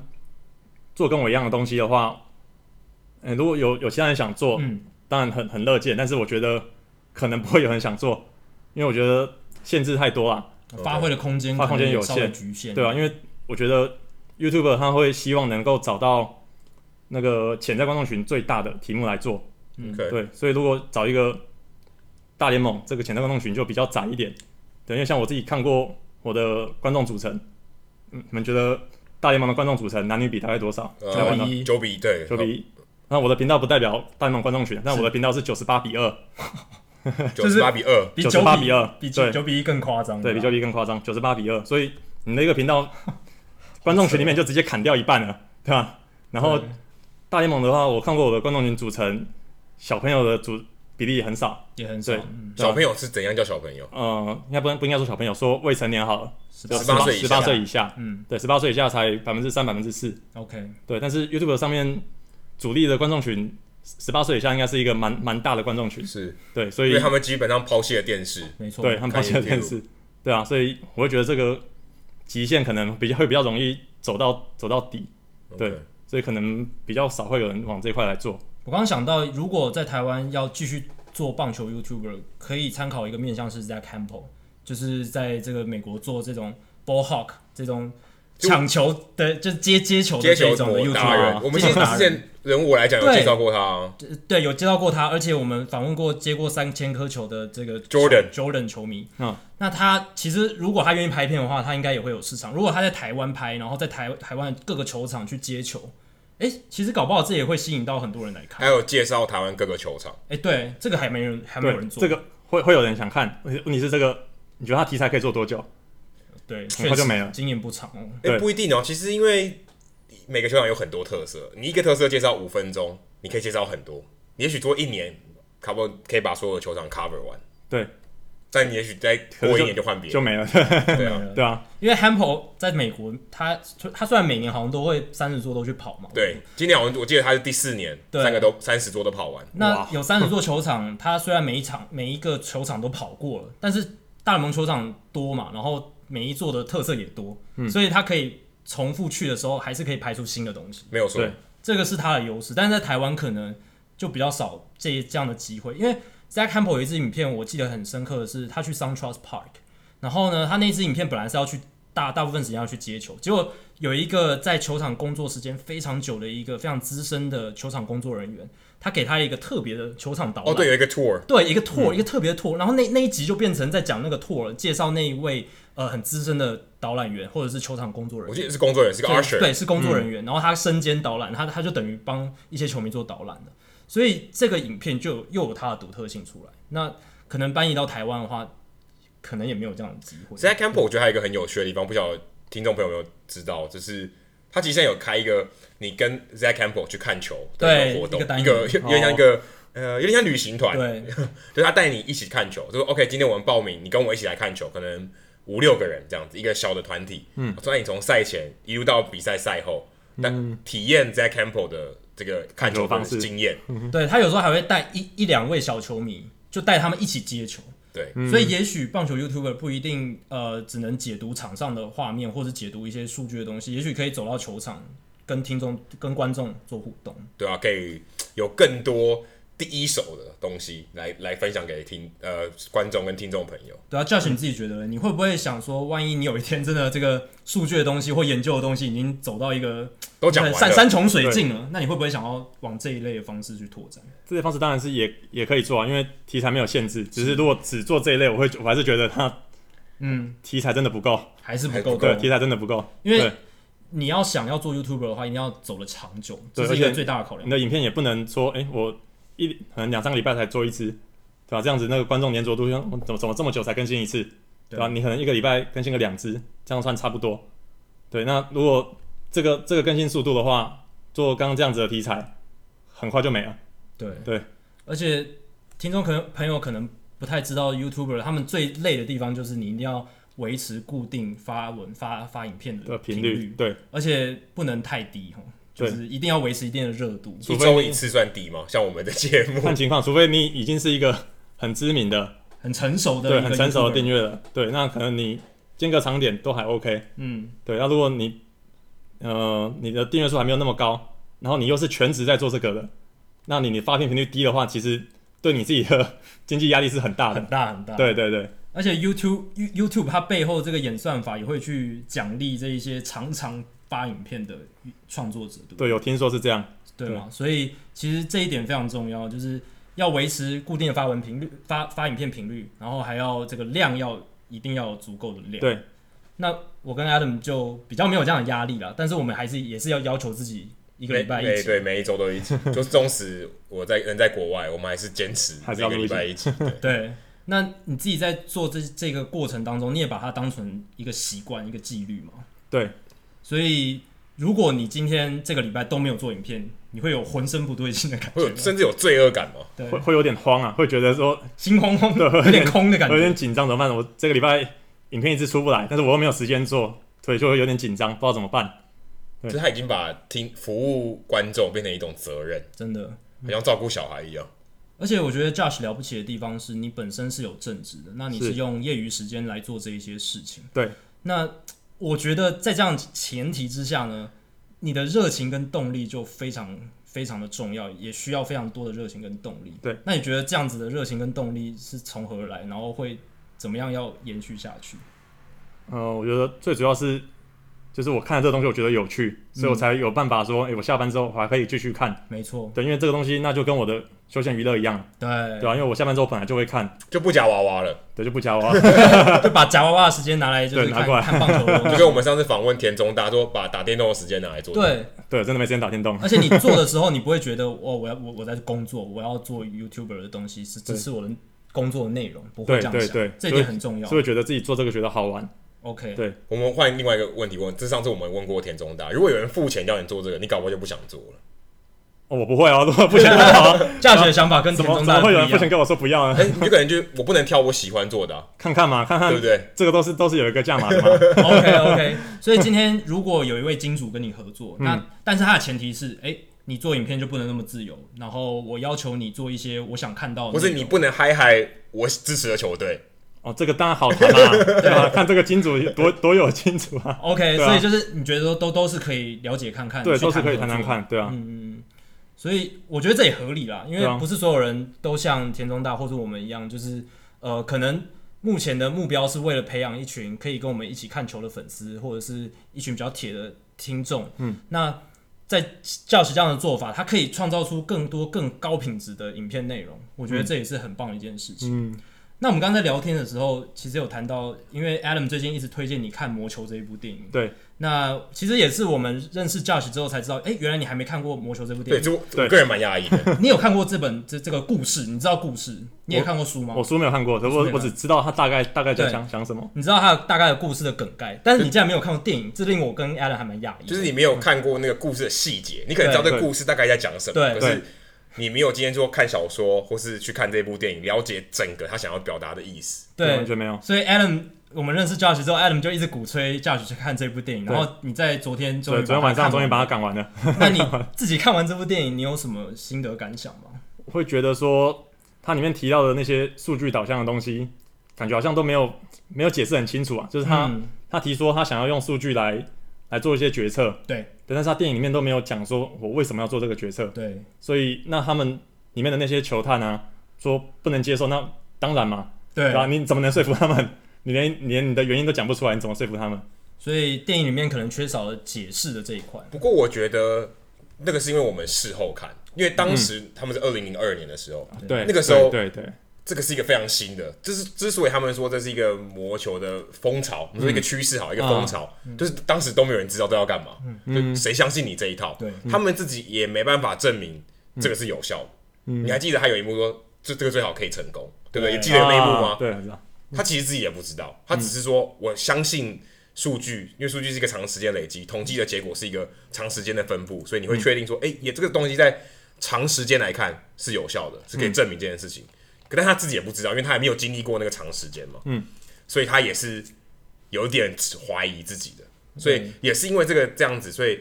做跟我一样的东西的话，嗯、欸，如果有有其他人想做，嗯，当然很很乐见，但是我觉得可能不会有人想做，因为我觉得限制太多了，发挥的空间发空间有限，局限，对啊，因为我觉得 YouTuber 他会希望能够找到那个潜在观众群最大的题目来做，嗯，对，所以如果找一个大联盟，这个潜在观众群就比较窄一点，对，因为像我自己看过我的观众组成。你们觉得大联盟的观众组成男女比大概多少？九比一，九比一对，九比一。那我的频道不代表大联盟观众群，但我的频道是九十八比二。九十八比二，比九十八比二比对九比一更夸张，对，比九比一更夸张，九十八比二，所以你那个频道 观众群里面就直接砍掉一半了，对吧？然后大联盟的话，我看过我的观众群组成，小朋友的组比例也很少，也很少。嗯。小朋友是怎样叫小朋友？嗯，应该不不应该说小朋友，说未成年好了，就18岁以下。十八岁以下，嗯。对，十八岁以下才百分之三、百分之四，，OK，对。但是 YouTube 上面主力的观众群，十八岁以下应该是一个蛮蛮大的观众群，是。对，所以他们基本上抛弃了电视，没错，对他们抛弃了电视，对啊，所以我会觉得这个极限可能比较会比较容易走到走到底，对所以可能比较少会有人往这一块来做。我刚刚想到，如果在台湾要继续做棒球 YouTuber，可以参考一个面向是 Zack Campbell，就是在这个美国做这种 ball hawk 这种抢球的，就接接球的接球这种的 YouTuber。。我们其实之前人物我来讲介绍过他啊，对，有接到过他，而且我们访问过接过三千颗球的这个 Jordan Jordan 球迷。嗯，那他其实如果他愿意拍片的话，他应该也会有市场。如果他在台湾拍，然后在台台湾各个球场去接球，哎、其实搞不好这也会吸引到很多人来看。还有介绍台湾各个球场。哎、对，这个还没人还没有人做。这个会会有人想看，问题是这个，你觉得他题材可以做多久？对，很快就没了经验不长哦。哎、对不一定哦。其实因为每个球场有很多特色，你一个特色介绍五分钟，你可以介绍很多。你也许做一年，差不多可以把所有的球场 cover 完。对，但你也许再过一年就换别人。就没了。对啊，对啊，因为 Hampel 在美国，他他虽然每年好像都会三十座都去跑嘛，对，今年好像我记得他是第四年，三个都三十座都跑完。那有三十座球场，他虽然每一场每一个球场都跑过了，但是大联盟球场多嘛，然后每一座的特色也多，嗯所以他可以重复去的时候，还是可以拍出新的东西。没有错对，这个是他的优势，但是在台湾可能就比较少这这样的机会，因为 Zack Campbell 有一支影片，我记得很深刻的是，他去 SunTrust Park，然后呢，他那支影片本来是要去大大部分时间要去接球，结果有一个在球场工作时间非常久的一个非常资深的球场工作人员，他给他一个特别的球场导览。哦，对，有一个 tour，对，一个 tour，、嗯一个特别的 tour，然后那那一集就变成在讲那个 tour，介绍那一位呃很资深的导览员或者是球场工作人员。我记得是工作人员，是个对 usher。对，是工作人员，然后他身兼导览，他他就等于帮一些球迷做导览的，所以这个影片就又有它的独特性出来。那可能搬移到台湾的话，可能也没有这样的机会。Zack Campbell 我觉得还有一个很有趣的地方，不晓得听众朋友有没有知道，就是他其实现在有开一个你跟 Zack Campbell 去看球的一个活动，一个 有点像一个、呃有点像旅行团，对，就是他带你一起看球，就说 OK，今天我们报名，你跟我一起来看球，可能五六个人这样子，一个小的团体，嗯，所以你从赛前一路到比赛赛后，那、体验 Zack Campbell 的这个看球的看球方式。经验，对他有时候还会带一一两位小球迷，就带他们一起接球。对，所以也许棒球 YouTuber 不一定呃只能解读场上的画面，或者解读一些数据的东西，也许可以走到球场跟听众、跟观众做互动。对啊，可以有更多第一手的东西来来分享给听呃观众跟听众朋友。对啊，Josh，你自己觉得呢？你会不会想说，万一你有一天真的这个数据的东西或研究的东西已经走到一个都讲完了山山穷水尽了，那你会不会想要往这一类的方式去拓展？这类方式当然是也也可以做啊，因为题材没有限制。只是如果只做这一类，我会我还是觉得它嗯，题材真的不够，还是不够还不够对，题材真的不够。因为你要想要做 YouTuber 的话，一定要走得长久，这是一个最大的考量你。的影片也不能说，哎、我一可能两三个礼拜才做一支，对吧？这样子那个观众粘着度，怎么怎么这么久才更新一次，对吧？你可能一个礼拜更新个两支，这样算差不多。对，那如果这个这个更新速度的话，做刚刚这样子的题材，很快就没了。对对，而且听众可能朋友可能不太知道 YouTuber 他们最累的地方就是你一定要维持固定发文发发影片的的频频率，对，而且不能太低哈，就是一定要维持一定的热度。一周一次算低吗？像我们的节目，看情况，除非你已经是一个很知名的，很成熟的对，很成熟的订阅了，对，那可能你间隔长点都还 OK。嗯，对，那如果你呃你的订阅数还没有那么高，然后你又是全职在做这个的，那你你发片频率低的话，其实对你自己的经济压力是很大的很。大很大。对对对，而且 YouTube You- YouTube 它背后这个演算法也会去奖励这一些常常发影片的创作者，对不对？对，有听说是这样。对嘛？所以其实这一点非常重要，就是要维持固定的发文频率、发发影片频率，然后还要这个量要一定要有足够的量。对，那我跟 Adam 就比较没有这样的压力啦，但是我们还是也是要要求自己一个礼拜一集，对，每一周都一集。就是纵使我在人在国外，我们还是坚持每个礼拜一集。对，对，那你自己在做这这个过程当中，你也把它当成一个习惯、一个纪律嘛？对，所以如果你今天这个礼拜都没有做影片，你会有浑身不对劲的感觉，会有甚至有罪恶感吗？对，会会有点慌啊，会觉得说心慌慌的，有点空的感觉，有点紧张，怎么办？我这个礼拜影片一直出不来，但是我又没有时间做，所以就会有点紧张，不知道怎么办。就是他已经把听服务观众变成一种责任，真的，好像照顾小孩一样。而且我觉得 Josh 了不起的地方是你本身是有正职的，那你是用业余时间来做这一些事情。对，那我觉得在这样前提之下呢，你的热情跟动力就非常非常的重要，也需要非常多的热情跟动力。对，那你觉得这样子的热情跟动力是从何而来？然后会怎么样要延续下去？嗯、呃，我觉得最主要是。就是我看了这个东西，我觉得有趣，所以我才有办法说，哎、嗯欸，我下班之后我还可以继续看。没错，对，因为这个东西那就跟我的休闲娱乐一样，对，对啊，因为我下班之后本来就会看，就不夹娃娃了，对，就不夹娃娃，就把夹娃娃的时间拿来就是看，拿过来。看 棒球，就跟我们上次访问田中，大家说把打电动的时间拿来做，对，对，真的没时间打电动。而且你做的时候，你不会觉得哦，我要我我在工作，我要做 YouTuber 的东西是只是我的工作的内容，不会这样想，对对。对，这一点很重要，所以觉得自己做这个觉得好玩。OK，对，我们换另外一个问题问，这上次我们问过田中大，如果有人付钱叫你做这个，你搞不好就不想做了。哦，我不会啊，不想啊。价值的想法跟田中大不一样。怎么会有人不想跟我说不要呢？哎、欸，你就可能就我不能挑我喜欢做的、啊，看看嘛，看看，对不对？这个都是都是有一个价码的嘛。OK OK，所以今天如果有一位金主跟你合作，那、嗯、但是他的前提是，哎、欸，你做影片就不能那么自由，然后我要求你做一些我想看到的，不是你不能嗨嗨我支持的球队。哦，这个当然好谈啦，对吧？看这个金主多多有金主啊。OK，所以就是你觉得都都都是可以了解看看，对，都是可以谈谈看，对啊。嗯嗯。所以我觉得这也合理啦，因为不是所有人都像田中大或者我们一样，就是呃，可能目前的目标是为了培养一群可以跟我们一起看球的粉丝，或者是一群比较铁的听众。嗯。那在 Josh 这样的做法，它可以创造出更多更高品质的影片内容，我觉得这也是很棒的一件事情。嗯。那我们刚才聊天的时候，其实有谈到，因为 Adam 最近一直推荐你看《魔球》这一部电影。对。那其实也是我们认识 Josh 之后才知道，哎、欸，原来你还没看过《魔球》这部电影。对，就我个人蛮讶异的。你有看过这本这这个故事？你知道故事？你也看过书吗？我，我书没有看过，我我，我只知道他大概大概在讲讲什么。你知道他大概的故事的梗概，但是你竟然没有看过电影，这令我跟 Adam 还蛮讶异。就是你没有看过那个故事的细节，你可能知道这个故事大概在讲什么，对，可是。你没有今天就看小说，或是去看这部电影，了解整个他想要表达的意思。对，完全没有。所以 Adam，我们认识 Josh 之后，Adam 就一直鼓吹 Josh 去看这部电影。然后你在昨天终于，昨天晚上终于把它赶完了。那你自己看完这部电影，你有什么心得感想吗？我会觉得说，它里面提到的那些数据导向的东西，感觉好像都没有没有解释很清楚啊。就是他、嗯、他提说他想要用数据来来做一些决策。对。但是他电影里面都没有讲说我为什么要做这个决策。对。所以那他们。里面的那些球探啊，说不能接受，那当然嘛，对啊？你怎么能说服他们？你连连你的原因都讲不出来，你怎么说服他们？所以电影里面可能缺少了解释的这一块。不过我觉得那个是因为我们事后看，因为当时他们是二零零二年的时候，对，那个时候对对，这个是一个非常新的，就是之所以他们说这是一个魔球的风潮，我们说一个趋势好，一个风潮，就是当时都没有人知道都要干嘛，就谁相信你这一套？对，他们自己也没办法证明这个是有效的。你还记得他有一幕说，这这个最好可以成功，对不对？记得那一幕吗？对，他其实自己也不知道，他只是说我相信数据，因为数据是一个长时间累积，统计的结果是一个长时间的分布，所以你会确定说，哎，也这个东西在长时间来看是有效的，是可以证明这件事情。可但他自己也不知道，因为他还没有经历过那个长时间嘛，嗯，所以他也是有点怀疑自己的，所以也是因为这个这样子，所以。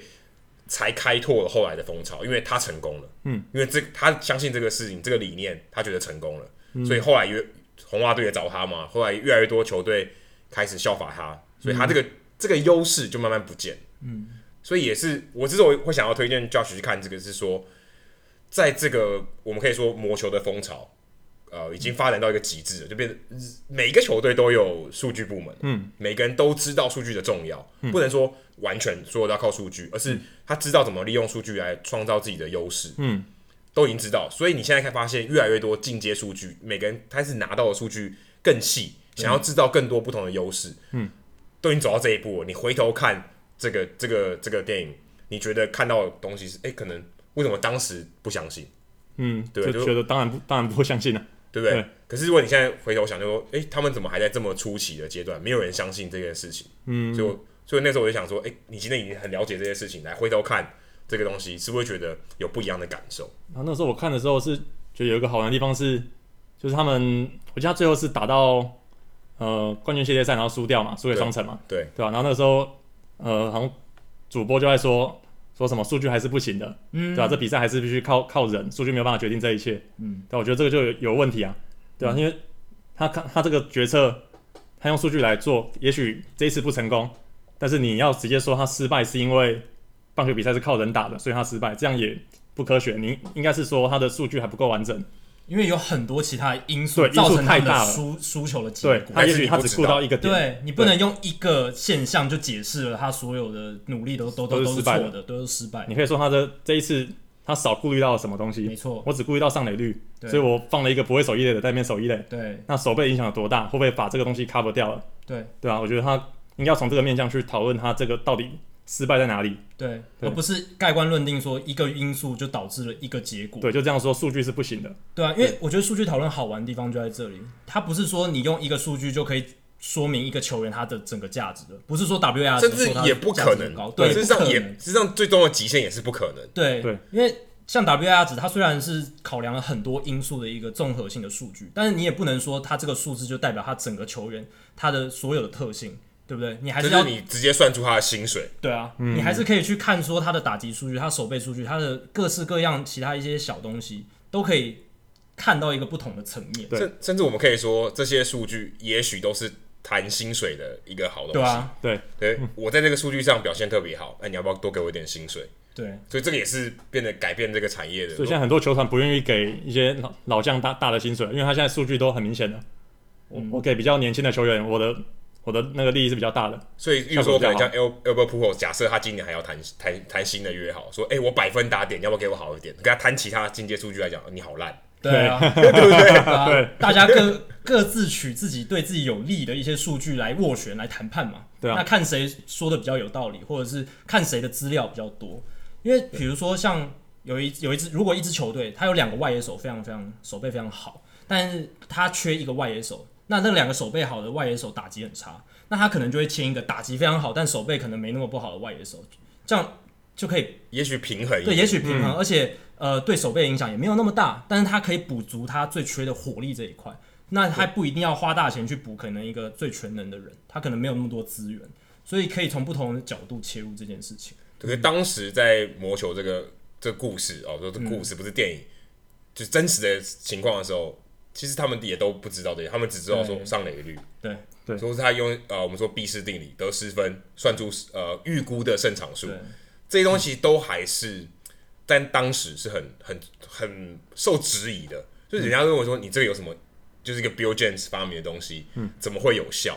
才开拓了后来的风潮，因为他成功了，嗯，因为这他相信这个事情，这个理念，他觉得成功了，嗯、所以后来越红袜队也找他嘛，后来越来越多球队开始效法他，所以他这个、嗯、这个优势就慢慢不见，嗯，所以也是我之所以会想要推荐 Josh 去看这个，是说，在这个我们可以说魔球的风潮。呃，已经发展到一个极致了，就变成每一个球队都有数据部门，嗯，每个人都知道数据的重要，嗯、不能说完全所有都要靠数据，而是他知道怎么利用数据来创造自己的优势，嗯，都已经知道，所以你现在可以发现越来越多进阶数据，每个人开始拿到的数据更细，想要制造更多不同的优势，嗯，都已经走到这一步了。你回头看这个这个这个电影，你觉得看到的东西是，哎、欸，可能为什么当时不相信？嗯，对，就觉得当然不，当然不会相信了、啊，对不对？对可是如果你现在回头想，就说，哎、欸，他们怎么还在这么初期的阶段，没有人相信这件事情？嗯，所以所以那时候我就想说，哎、欸，你今天已经很了解这些事情，来回头看这个东西，是不是会觉得有不一样的感受？然后那时候我看的时候是觉得有一个好玩的地方是，就是他们，我记得他最后是打到呃冠军系列赛，然后输掉嘛，输给双城嘛，对对吧、啊？然后那个时候呃，好像主播就在说。说什么数据还是不行的，嗯，对吧？这比赛还是必须靠靠人，数据没有办法决定这一切，嗯，但我觉得这个就有有问题啊，对吧？嗯、因为他看他这个决策，他用数据来做，也许这一次不成功，但是你要直接说他失败是因为棒球比赛是靠人打的，所以他失败，这样也不科学。你应该是说他的数据还不够完整。因为有很多其他因素造成他的输输球的结果，他也许他只顾到一个点，对，你不能用一个现象就解释了他所有的努力都都都都是错的，都是失败。你可以说他的这一次他少顾虑到了什么东西？没错，我只顾虑到上垒率，所以我放了一个不会守一垒的在那边守一垒。对，那守备影响有多大？会不会把这个东西 cover 掉了？对，对啊，我觉得他应该要从这个面向去讨论他这个到底。失败在哪里？对，对，而不是盖棺论定说一个因素就导致了一个结果。对，就这样说，数据是不行的。对啊，因为我觉得数据讨论好玩的地方就在这里，它不是说你用一个数据就可以说明一个球员他的整个价值的，不是说 WAR 甚至也不可能高。对，实际上也实际上最终的极限也是不可能。对对，因为像 WAR 值，它虽然是考量了很多因素的一个综合性的数据，但是你也不能说它这个数字就代表它整个球员他的所有的特性。对不对？你还是要是你直接算出他的薪水。对啊，嗯、你还是可以去看说他的打击数据、他守备数据、他的各式各样其他一些小东西，都可以看到一个不同的层面。甚甚至我们可以说，这些数据也许都是谈薪水的一个好东西。对啊，对对，我在这个数据上表现特别好，那你要不要多给我一点薪水？对，所以这个也是变得改变这个产业的。所以现在很多球团不愿意给一些老老将大大的薪水，因为他现在数据都很明显的。我我给比较年轻的球员，我的。我的那个利益是比较大的，所以，比如说，可能像 Albert Pujols，假设他今年还要谈谈谈新的约好，说，哎、欸，我百分打点，要不要给我好一点？跟他谈其他进阶数据来讲，你好烂，对啊，对 不对？对，大家各 各自取自己对自己有利的一些数据来斡旋、来谈判嘛。对啊，那看谁说的比较有道理，或者是看谁的资料比较多。因为比如说，像有一有一支，如果一支球队他有两个外野手非常非常手背非常好，但是他缺一个外野手。那那两个手背好的外野手打击很差，那他可能就会签一个打击非常好，但手背可能没那么不好的外野手，这样就可以也许平衡一点，对，也许平衡，嗯、而且呃对手背影响也没有那么大，但是他可以补足他最缺的火力这一块。那他不一定要花大钱去补，可能一个最全能的人，他可能没有那么多资源，所以可以从不同的角度切入这件事情。可是当时在魔球这个这个故事哦，说这故事不是电影，嗯、就是真实的情况的时候。其实他们也都不知道这些，他们只知道说上垒率，对。对，说是他用呃我们说毕氏定理得失分算出呃预估的胜场数，这些东西都还是在当时是很很很受质疑的，就是人家认为说你这个有什么，就是一个 Bill James 发明的东西，嗯，怎么会有效？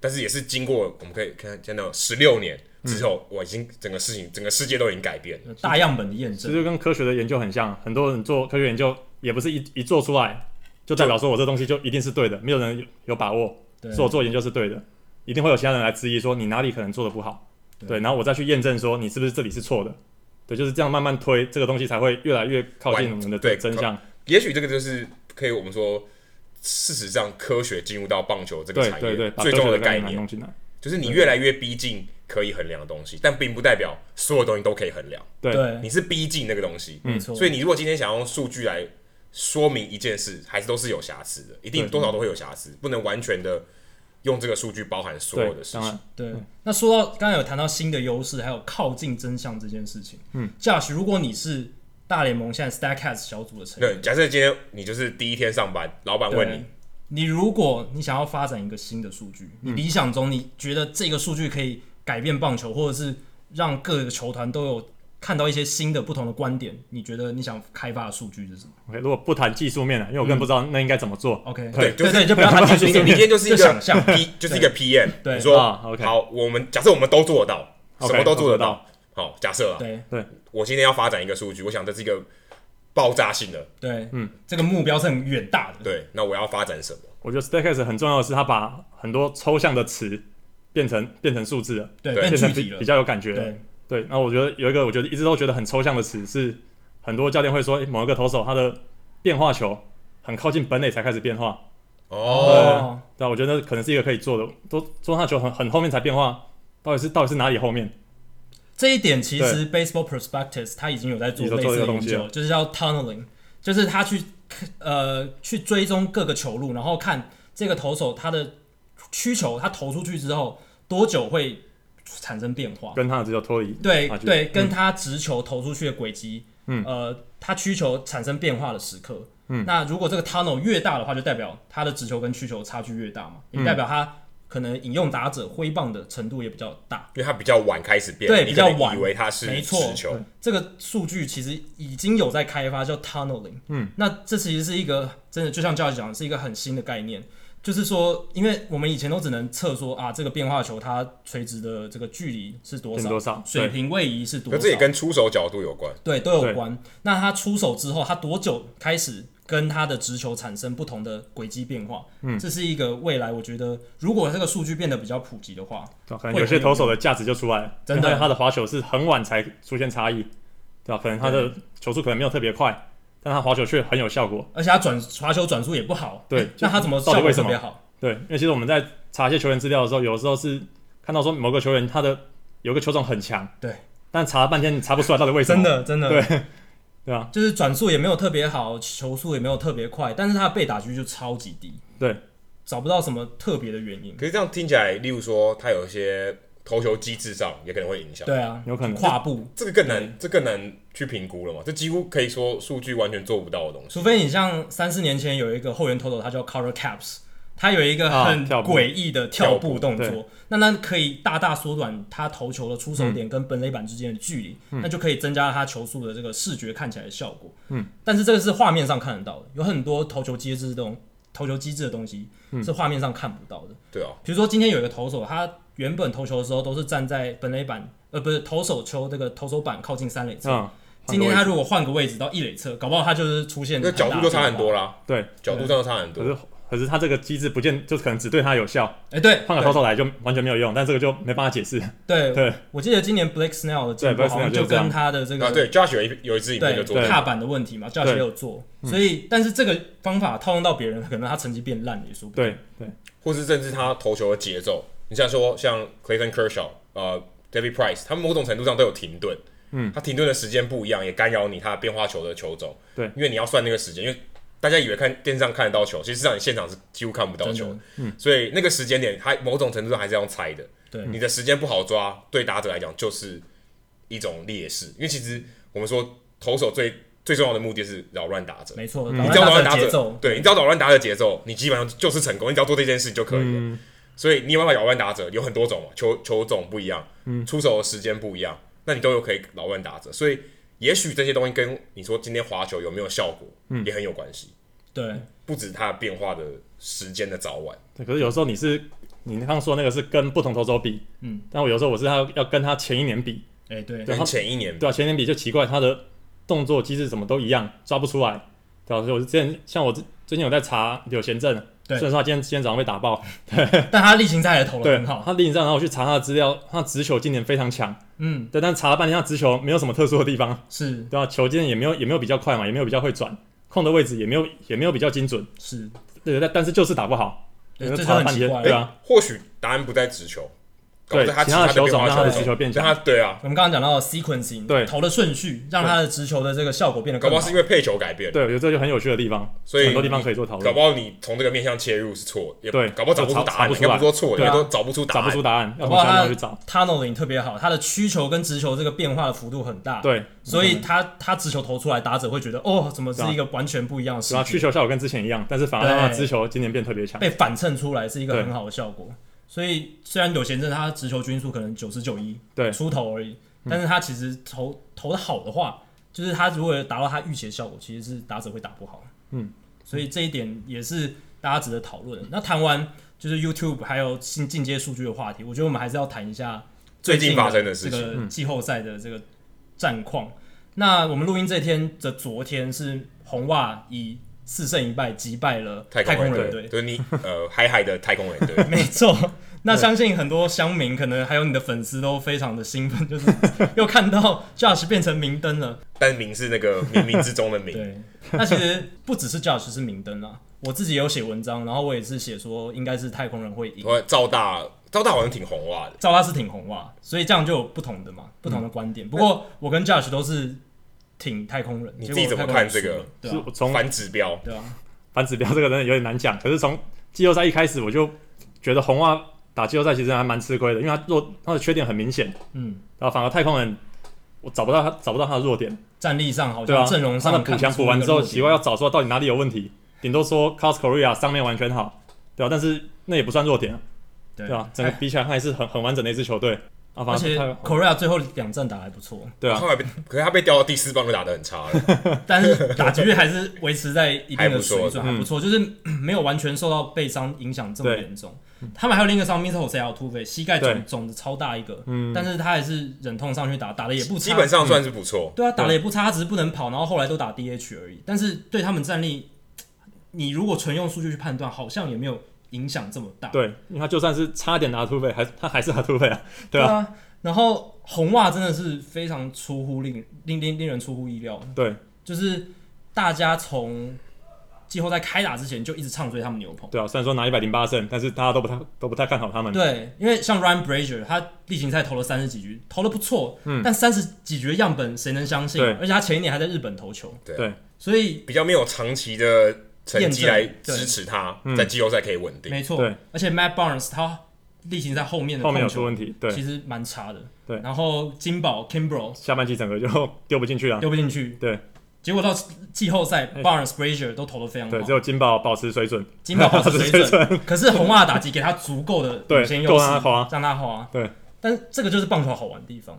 但是也是经过我们可以看见到十六年之后，我已经整个事情整个世界都已经改变了，大样本的验证，其实跟科学的研究很像，很多人做科学研究也不是一一做出来。就代表说我这东西就一定是对的，没有人有有把握说我做研究是对的，一定会有其他人来质疑说你哪里可能做的不好，对，然后我再去验证说你是不是这里是错的，对，就是这样慢慢推这个东西才会越来越靠近我们的对真相。也许这个就是可以我们说，事实上科学进入到棒球这个产业对对最重要的概念，就是你越来越逼近可以衡量的东西，但并不代表所有东西都可以衡量。对，你是逼近那个东西，没错。所以你如果今天想用数据来说明一件事，还是都是有瑕疵的，一定多少都会有瑕疵，不能完全的用这个数据包含所有的事情。对，对，那说到刚才有谈到新的优势，还有靠近真相这件事情。嗯，Josh，如果你是大联盟现在 Statcast 小组的成员，对，假设今天你就是第一天上班，老板问你，你如果你想要发展一个新的数据，你理想中你觉得这个数据可以改变棒球，或者是让各个球团都有。看到一些新的不同的观点，你觉得你想开发的数据是什么？OK，如果不谈技术面了，因为我根本不知道那应该怎么做。OK，对，对对，就不要谈 技术面，你今天就是一个想象 P，就是一个 PM。对，你说好，我们假设我们都做得到，什么都做得到。好，假设啊。对对，我今天要发展一个数据，我想这是一个爆炸性的。对，嗯，这个目标是很远大的。对，那我要发展什么？我觉得 Statcast 很重要的是，他把很多抽象的词变成变成数字了，对，变成比比较有感觉。对，那我觉得有一个我觉得一直都觉得很抽象的词是，很多教练会说，欸，某一个投手他的变化球很靠近本垒才开始变化。哦，对，我觉得可能是一个可以做的，都说他球很很后面才变化，到底是到底是哪里后面？这一点其实 Baseball Prospectus 他已经有在做类似的研究，就是叫 tunneling，就是他去呃去追踪各个球路，然后看这个投手他的曲球，他投出去之后多久会产生变化，跟他的直球脱离，对对，跟他直球投出去的轨迹，嗯，呃，他曲球产生变化的时刻，嗯，那如果这个 tunnel 越大的话，就代表他的直球跟曲球差距越大嘛，也代表他。可能引用打者挥棒的程度也比较大，因为他比较晚开始变，对，比较晚，以为他是没错。这个数据其实已经有在开发，叫 tunneling。嗯，那这其实是一个真的，就像教练讲的，是一个很新的概念。就是说，因为我们以前都只能测说啊，这个变化球它垂直的这个距离是多少，多少水平位移是多少，这也跟出手角度有关，对，都有关。那他出手之后，他多久开始？跟他的直球产生不同的轨迹变化，嗯，这是一个未来。我觉得，如果这个数据变得比较普及的话，可能有些投手的价值就出来了。真的，他的滑球是很晚才出现差异，对吧？可能他的球速可能没有特别快，但他滑球却很有效果，而且他转滑球转速也不好。对，那他怎么效果特别好？对，因为其实我们在查一些球员资料的时候，有的时候是看到说某个球员他的有个球种很强，对，但查了半天你查不出来到底为什么。真的，真的，对。对啊，就是转速也没有特别好，球速也没有特别快，但是他的被打局就超级低。对，找不到什么特别的原因。可是这样听起来，例如说他有一些投球机制上也可能会影响。对啊，有可能跨步，这个更难，这更难去评估了嘛？这几乎可以说数据完全做不到的东西。除非你像三四年前有一个后援投手，他叫 Carter Capps。他有一个很诡异的跳步动作，那那可以大大缩短他投球的出手点跟本垒板之间的距离，嗯、那就可以增加他球速的这个视觉看起来的效果。嗯，但是这个是画面上看得到的，有很多投球机制这种投球机制的东西是画面上看不到的。对啊，比如说今天有一个投手，他原本投球的时候都是站在本垒板，呃，不是投手球这个投手板靠近三垒侧。嗯、今天他如果换个位置到一垒侧，搞不好他就是出现那角度就差很多啦。对，角度真的差很多。可是可是他这个机制不见，就可能只对他有效。哎，对，换个投手来就完全没有用，但这个就没办法解释。对。对，我记得今年 Blake Snell 的进步好像就跟他的这个对 Josh 有一有一支影片就做踏板的问题嘛，Josh 也有做，所以但是这个方法套用到别人，可能他成绩变烂也说不定。对对，或是甚至他投球的节奏，你像说像 Clayton Kershaw、呃 David Price，他们某种程度上都有停顿，嗯，他停顿的时间不一样，也干扰你他变化球的球种。对，因为你要算那个时间，因为。大家以为看电视上看得到球，其实际上你现场是几乎看不到球，嗯，所以那个时间点，他某种程度上还是要猜的。对，你的时间不好抓，对打者来讲就是一种劣势。因为其实我们说投手最最重要的目的是扰乱打者，没错，你只要扰乱打者，对，你只要扰乱打者节奏，你基本上就是成功。你只要做这件事就可以了。嗯、所以你有办法扰乱打者，有很多种嘛，球球种不一样，嗯，出手的时间不一样，那你都有可以老乱打者。所以也许这些东西跟你说今天滑球有没有效果，嗯，也很有关系。对，不止它变化的时间的早晚。对，可是有时候你是你刚刚说那个是跟不同投手比，嗯，但我有时候我是要要跟他前一年比，哎、欸，对，跟前一年比，对啊，前一年比就奇怪，他的动作机制什么都一样，抓不出来。对啊，所以我之前像我最近有在查柳贤振，对，虽然说他今天今天早上被打爆，对，但他例行赛也投的很好。他例行赛，然后我去查他的资料，他直球今年非常强，嗯，对，但查了半天，他直球没有什么特殊的地方，是。对啊，球今天也没有也没有比较快嘛，也没有比较会转。控的位置也没有，也没有比较精准，是。对，但但是就是打不好，对，这就很奇怪，对啊，或许答案不在直球。对，其他的球种让他的直球变强。他对啊，我们刚刚讲到 sequencing，对，投的顺序让他的直球的这个效果变得更好。搞不好是因为配球改变。对，我觉得这就很有趣的地方，所以很多地方可以做讨论。搞不好你从这个面向切入是错，也对，搞不好找不出答案，应该不说错，因为都找不出答案，找不出答案，要从其他去找。tunneling 特别好，他的曲球跟直球这个变化的幅度很大，对，所以他他直球投出来，打者会觉得哦，怎么是一个完全不一样的事情。曲球效果跟之前一样，但是反而让他直球今年变特别强，被反衬出来是一个很好的效果。所以虽然有贤振他直球均数可能九十九一对出头而已，但是他其实投投的好的话，就是他如果达到他预期的效果，其实是打者会打不好。嗯，所以这一点也是大家值得讨论。那谈完就是 YouTube 还有进进阶数据的话题，我觉得我们还是要谈一下最近发生的事情，这个季后赛的这个战况。那我们录音这天的昨天是红袜以四胜一败击败了太空人队，就是你呃 海海的太空人队，没错。那相信很多乡民可能还有你的粉丝都非常的兴奋，就是又看到 Josh 变成明灯了。但明是那个冥冥之中的明。对，那其实不只是 Josh 是明灯啊，我自己有写文章，然后我也是写说应该是太空人会赢。我赵大赵大好像挺红袜的，赵大是挺红袜，所以这样就有不同的嘛，不同的观点。嗯、不过我跟 Josh 都是挺太空人。你自己怎么看这个？对啊，从反指标，对啊，反指标这个真的有点难讲。可是从季后赛一开始，我就觉得红袜打季后赛其实还蛮吃亏的，因为他弱，他的缺点很明显。嗯，然后反而太空人，我找不到他，找不到他的弱点。战力上好像阵容上的补强补完之后，奇怪要找出到底哪里有问题，顶多说 Carlos Correa 上面完全好，对吧？但是那也不算弱点。对啊，整个比起来，他还是很很完整的一支球队。而且 Correa 最后两战打还不错。对啊，后来被，可是他被调到第四棒就打得很差了。但是打击率还是维持在一定的水准，还不错，就是 没有完全受到背伤影响这么严重。他们还有另一个伤兵是 Jose Altuve，膝盖肿肿的超大一个，但是他还是忍痛上去打，打的也不差，基本上算是不错。对啊，打的也不差，他只是不能跑，然后后来都打 DH 而已。但是对他们战力，你如果纯用数据去判断，好像也没有。影响这么大，对，因为他就算是差点拿突飞，还他还是拿突飞啊，对啊。然后红袜真的是非常出乎令令令令人出乎意料，对，就是大家从季后赛开打之前就一直唱衰他们牛棚，对啊。虽然说拿一百零八胜，但是大家都不太都不太看好他们，对，因为像 Ryan Brazier 他例行赛投了三十几局，投的不错，嗯，但三十几局的样本谁能相信？对，而且他前一年还在日本投球，对，所以比较没有长期的。成绩来支持他在季后赛可以稳定，没错。而且 Matt Barnes 他例行在后面的后面有出问题，对，其实蛮差的。对，然后金宝 Kimbrel 下半季整个就丢不进去了，丢不进去。对，结果到季后赛 Barnes Brasier 都投的非常好，对，只有金宝保持水准，金宝保持水准。可是红袜打击给他足够的领先优势，让他花，让他滑。对，但这个就是棒球好玩的地方。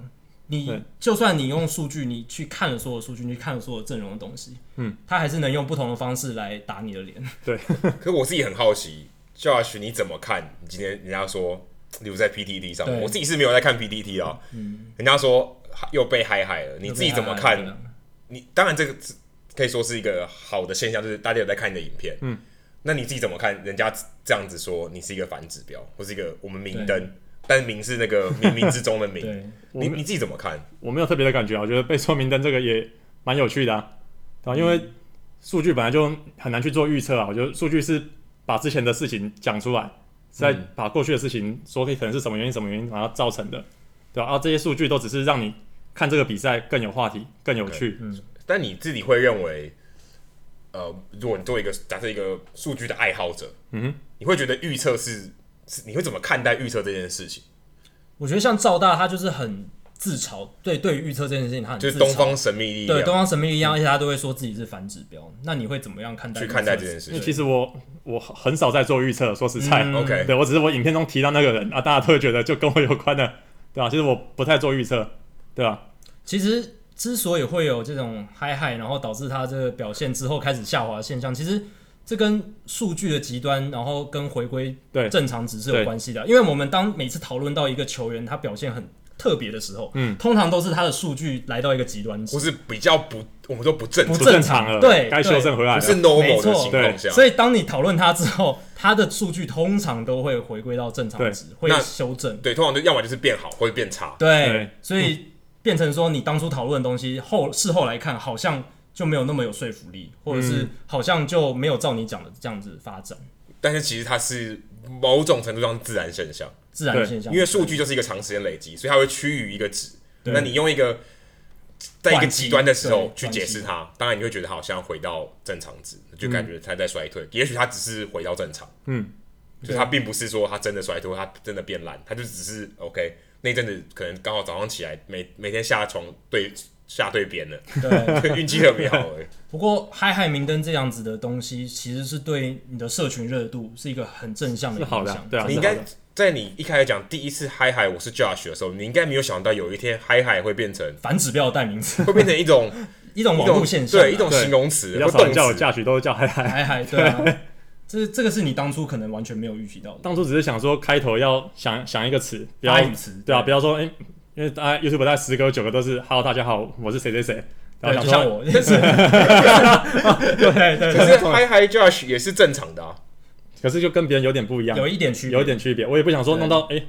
你就算你用数据，你去看了所有数据，你去看了所有阵容的东西，嗯，他还是能用不同的方式来打你的脸。对，可我自己很好奇，Josh，你怎么看？你今天人家说，例如在 PTT 上，我自己是没有在看 PTT 啊。嗯，人家说又被嗨嗨了，你自己怎么看？你当然这个可以说是一个好的现象，就是大家有在看你的影片。嗯，那你自己怎么看？人家这样子说你是一个反指标，或是一个我们明灯。但明是那个冥冥之中的冥，你你自己怎么看？我没有特别的感觉啊，我觉得被说明灯这个也蛮有趣的啊，啊，因为数据本来就很难去做预测啊，我觉得数据是把之前的事情讲出来，再把过去的事情说可能是什么原因什么原因然后造成的，对吧？啊，这些数据都只是让你看这个比赛更有话题、更有趣。嗯，但你自己会认为，呃，如果你作为一个假设一个数据的爱好者，嗯哼，你会觉得预测是？你会怎么看待预测这件事情？我觉得像赵大，他就是很自嘲。对，对于预测这件事情，他很自嘲。就是东方神秘力量，对，东方神秘力量，而且他都会说自己是反指标。那你会怎么样看待？去看待这件事情？其实我我很少在做预测，说实在，OK，对我只是我影片中提到那个人啊，大家都会觉得就跟我有关的，对吧？其实我不太做预测，对吧？其实之所以会有这种嗨嗨，然后导致他这个表现之后开始下滑的现象，其实。这跟数据的极端，然后跟回归正常值是有关系的。因为我们当每次讨论到一个球员他表现很特别的时候，嗯，通常都是他的数据来到一个极端值，或是比较不，我们说不正不正常了，对，该修正回来了，不是 normal 的情况下。所以当你讨论他之后，他的数据通常都会回归到正常值，会修正。对，通常就要么就是变好，或者变差。对，所以变成说你当初讨论的东西后事后来看，好像。就没有那么有说服力，或者是好像就没有照你讲的这样子发展。但是其实它是某种程度上自然现象，自然现象。因为数据就是一个长时间累积，所以它会趋于一个值。那你用一个在一个极端的时候去解释它，当然你会觉得好像回到正常值，就感觉它在衰退。也许它只是回到正常，嗯，就它并不是说它真的衰退，它真的变烂，它就只是 OK。那阵子可能刚好早上起来，每每天下床对。下对边了，对，运气特别好哎。不过嗨嗨明灯这样子的东西，其实是对你的社群热度是一个很正向的影响。对啊，你应该在你一开始讲第一次嗨嗨我是 Josh 的时候，你应该没有想到有一天嗨嗨会变成反指标的代名词，会变成一种 一种网络现象，对，一种形容词。要少叫我 Josh 都叫嗨嗨嗨嗨，对啊。这这个是你当初可能完全没有预期到的。当初只是想说开头要想想一个词，发语词，对啊，不要说哎。因为大家 YouTube 大概十个有九个都是 “Hello，大家好，我是谁谁谁”，然后像我，对对对。可是 Hi Hi Josh 也是正常的啊，可是就跟别人有点不一样，有一点区别，有一点区别。我也不想说弄到哎、欸、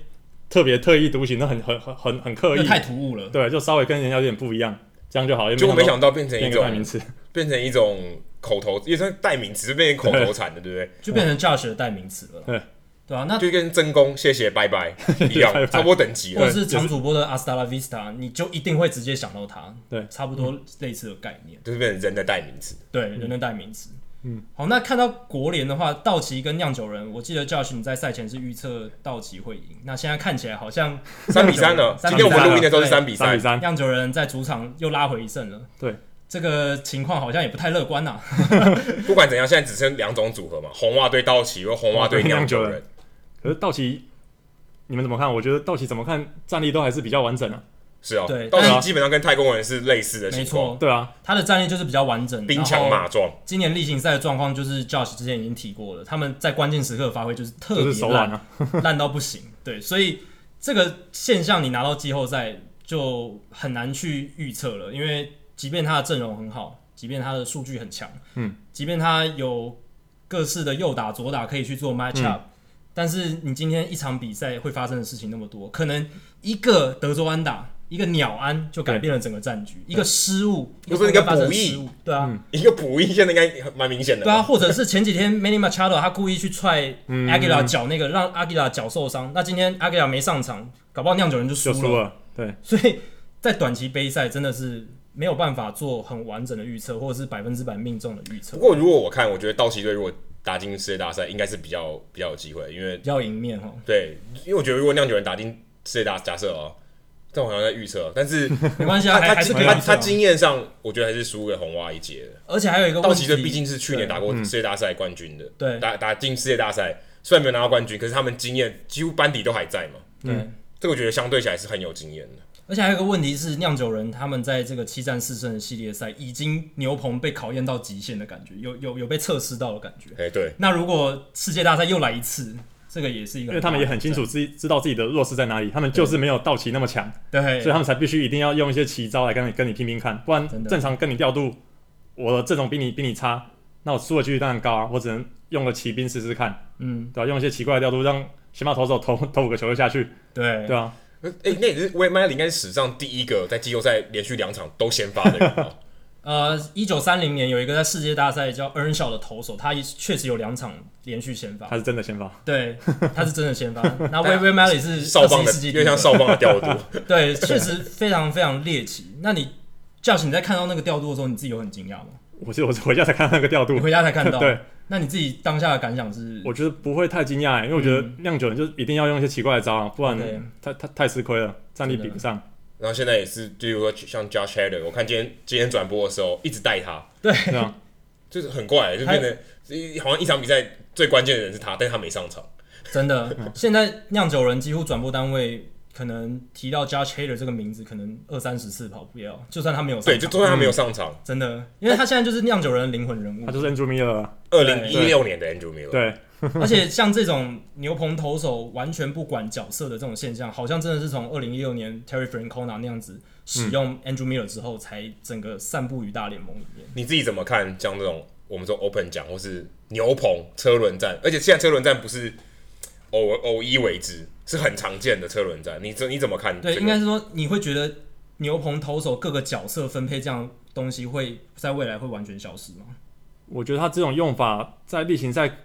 特别特意独行，那很很很很很刻意，太突兀了。对，就稍微跟人家有点不一样，这样就好。结果没想到变成一种代名词，变成一种口头，也算代名词，变成口头禅的，对不对？就变成 Josh 的代名词了。对。对啊，那就跟真功谢谢拜拜 一样，差不多等级了。或者是长主播的 Hasta la vista，你就一定会直接想到他。对，差不多类似的概念，就是变成人的代名词。对，人的代名词。嗯，好，那看到国联的话，道奇跟酿酒人，我记得 Josh 你在赛前是预测道奇会赢，那现在看起来好像 三比三了。今天我们录音的时候是三比三，酿酒人在主场又拉回一胜了。对，这个情况好像也不太乐观呐。不管怎样，现在只剩两种组合嘛，红袜对道奇，或红袜对酿酒人。可是道奇，你们怎么看？我觉得道奇怎么看战力都还是比较完整啊。是啊，对，道奇基本上跟太空人是类似的情况。对啊，他的战力就是比较完整，兵强马壮。今年例行赛的状况就是 Josh 之前已经提过了，他们在关键时刻的发挥就是特别烂，烂到不行。对，所以这个现象你拿到季后赛就很难去预测了，因为即便他的阵容很好，即便他的数据很强，嗯，即便他有各式的右打左打可以去做 match up。但是你今天一场比赛会发生的事情那么多，可能一个德州安打，一个鸟安就改变了整个战局，一个失误，又是一个补益，对啊，一个补益。现在应该蛮明显的，对啊，或者是前几天 Manny Machado 他故意去踹 Aguilar 脚那个，让 Aguilar 脚受伤，那今天 Aguilar 没上场，搞不好酿酒人就输了，对，所以在短期杯赛真的是没有办法做很完整的预测，或者是百分之百命中的预测。不过如果我看，我觉得道奇队如果打进世界大赛应该是比较比较有机会，因为比较赢面哈。对，因为我觉得如果酿酒人打进世界大，假设哦，这我好像在预测，但是 没关系啊，他他他经验上，我觉得还是输给红蛙一截的。而且还有一个道奇队毕竟是去年打过世界大赛冠军的，对，打打进世界大赛虽然没有拿到冠军，可是他们经验几乎班底都还在嘛。对，这个我觉得相对起来是很有经验的。而且还有一个问题是，酿酒人他们在这个七战四胜的系列赛，已经牛棚被考验到极限的感觉，有有有被测试到的感觉。哎、欸，对。那如果世界大赛又来一次，这个也是一个，因为他们也很清楚自己知道自己的弱势在哪里，他们就是没有道奇那么强，对，所以他们才必须一定要用一些奇招来跟你跟你拼拼看，不然正常跟你调度，我的阵容比你比你差，那我输的几率当然高啊，我只能用个骑兵试试看，嗯，对吧？用一些奇怪的调度，让先把投手投投五个球就下去，对，对啊。哎、欸，那也是威迈里应该是史上第一个在季后赛连续两场都先发的人啊。呃，一九三零年有一个在世界大赛叫 Earnshaw 的投手，他确实有两场连续先发。他是真的先发。对，他是真的先发。那 Waymally 是少棒的，因为像少棒的调度。对，确实非常非常猎奇。那你叫醒你在看到那个调度的时候，你自己有很惊讶吗？我是我是回家才看到那个调度，你回家才看到。对。那你自己当下的感想是？我觉得不会太惊讶，因为我觉得酿酒人就一定要用一些奇怪的招啊，不然太太太吃亏了，战力比不上。然后现在也是，就比如说像 Josh Hader，我看今天今天转播的时候一直带他，对，就是很怪，就变得好像一场比赛最关键的人是他，但是他没上场。真的，现在酿酒人几乎转播单位。可能提到 Josh Hader 这个名字，可能二三十次跑不掉，就算他没有上场，对，就算他没有上场，嗯，真的，因为他现在就是酿酒人的灵魂人物，他就是 Andrew Miller，二零一六年的 Andrew Miller，对，而且像这种牛棚投手完全不管角色的这种现象，好像真的是从二零一六年 Terry Francona 那样子使用 Andrew Miller 之后，才整个散布于大联盟里面。你自己怎么看？像这种我们说 Open 奖或是牛棚车轮战，而且现在车轮战不是偶偶一为之。是很常见的车轮战，你怎你怎么看？对，应该是说你会觉得牛棚投手各个角色分配这样东西会在未来会完全消失吗？我觉得他这种用法在例行赛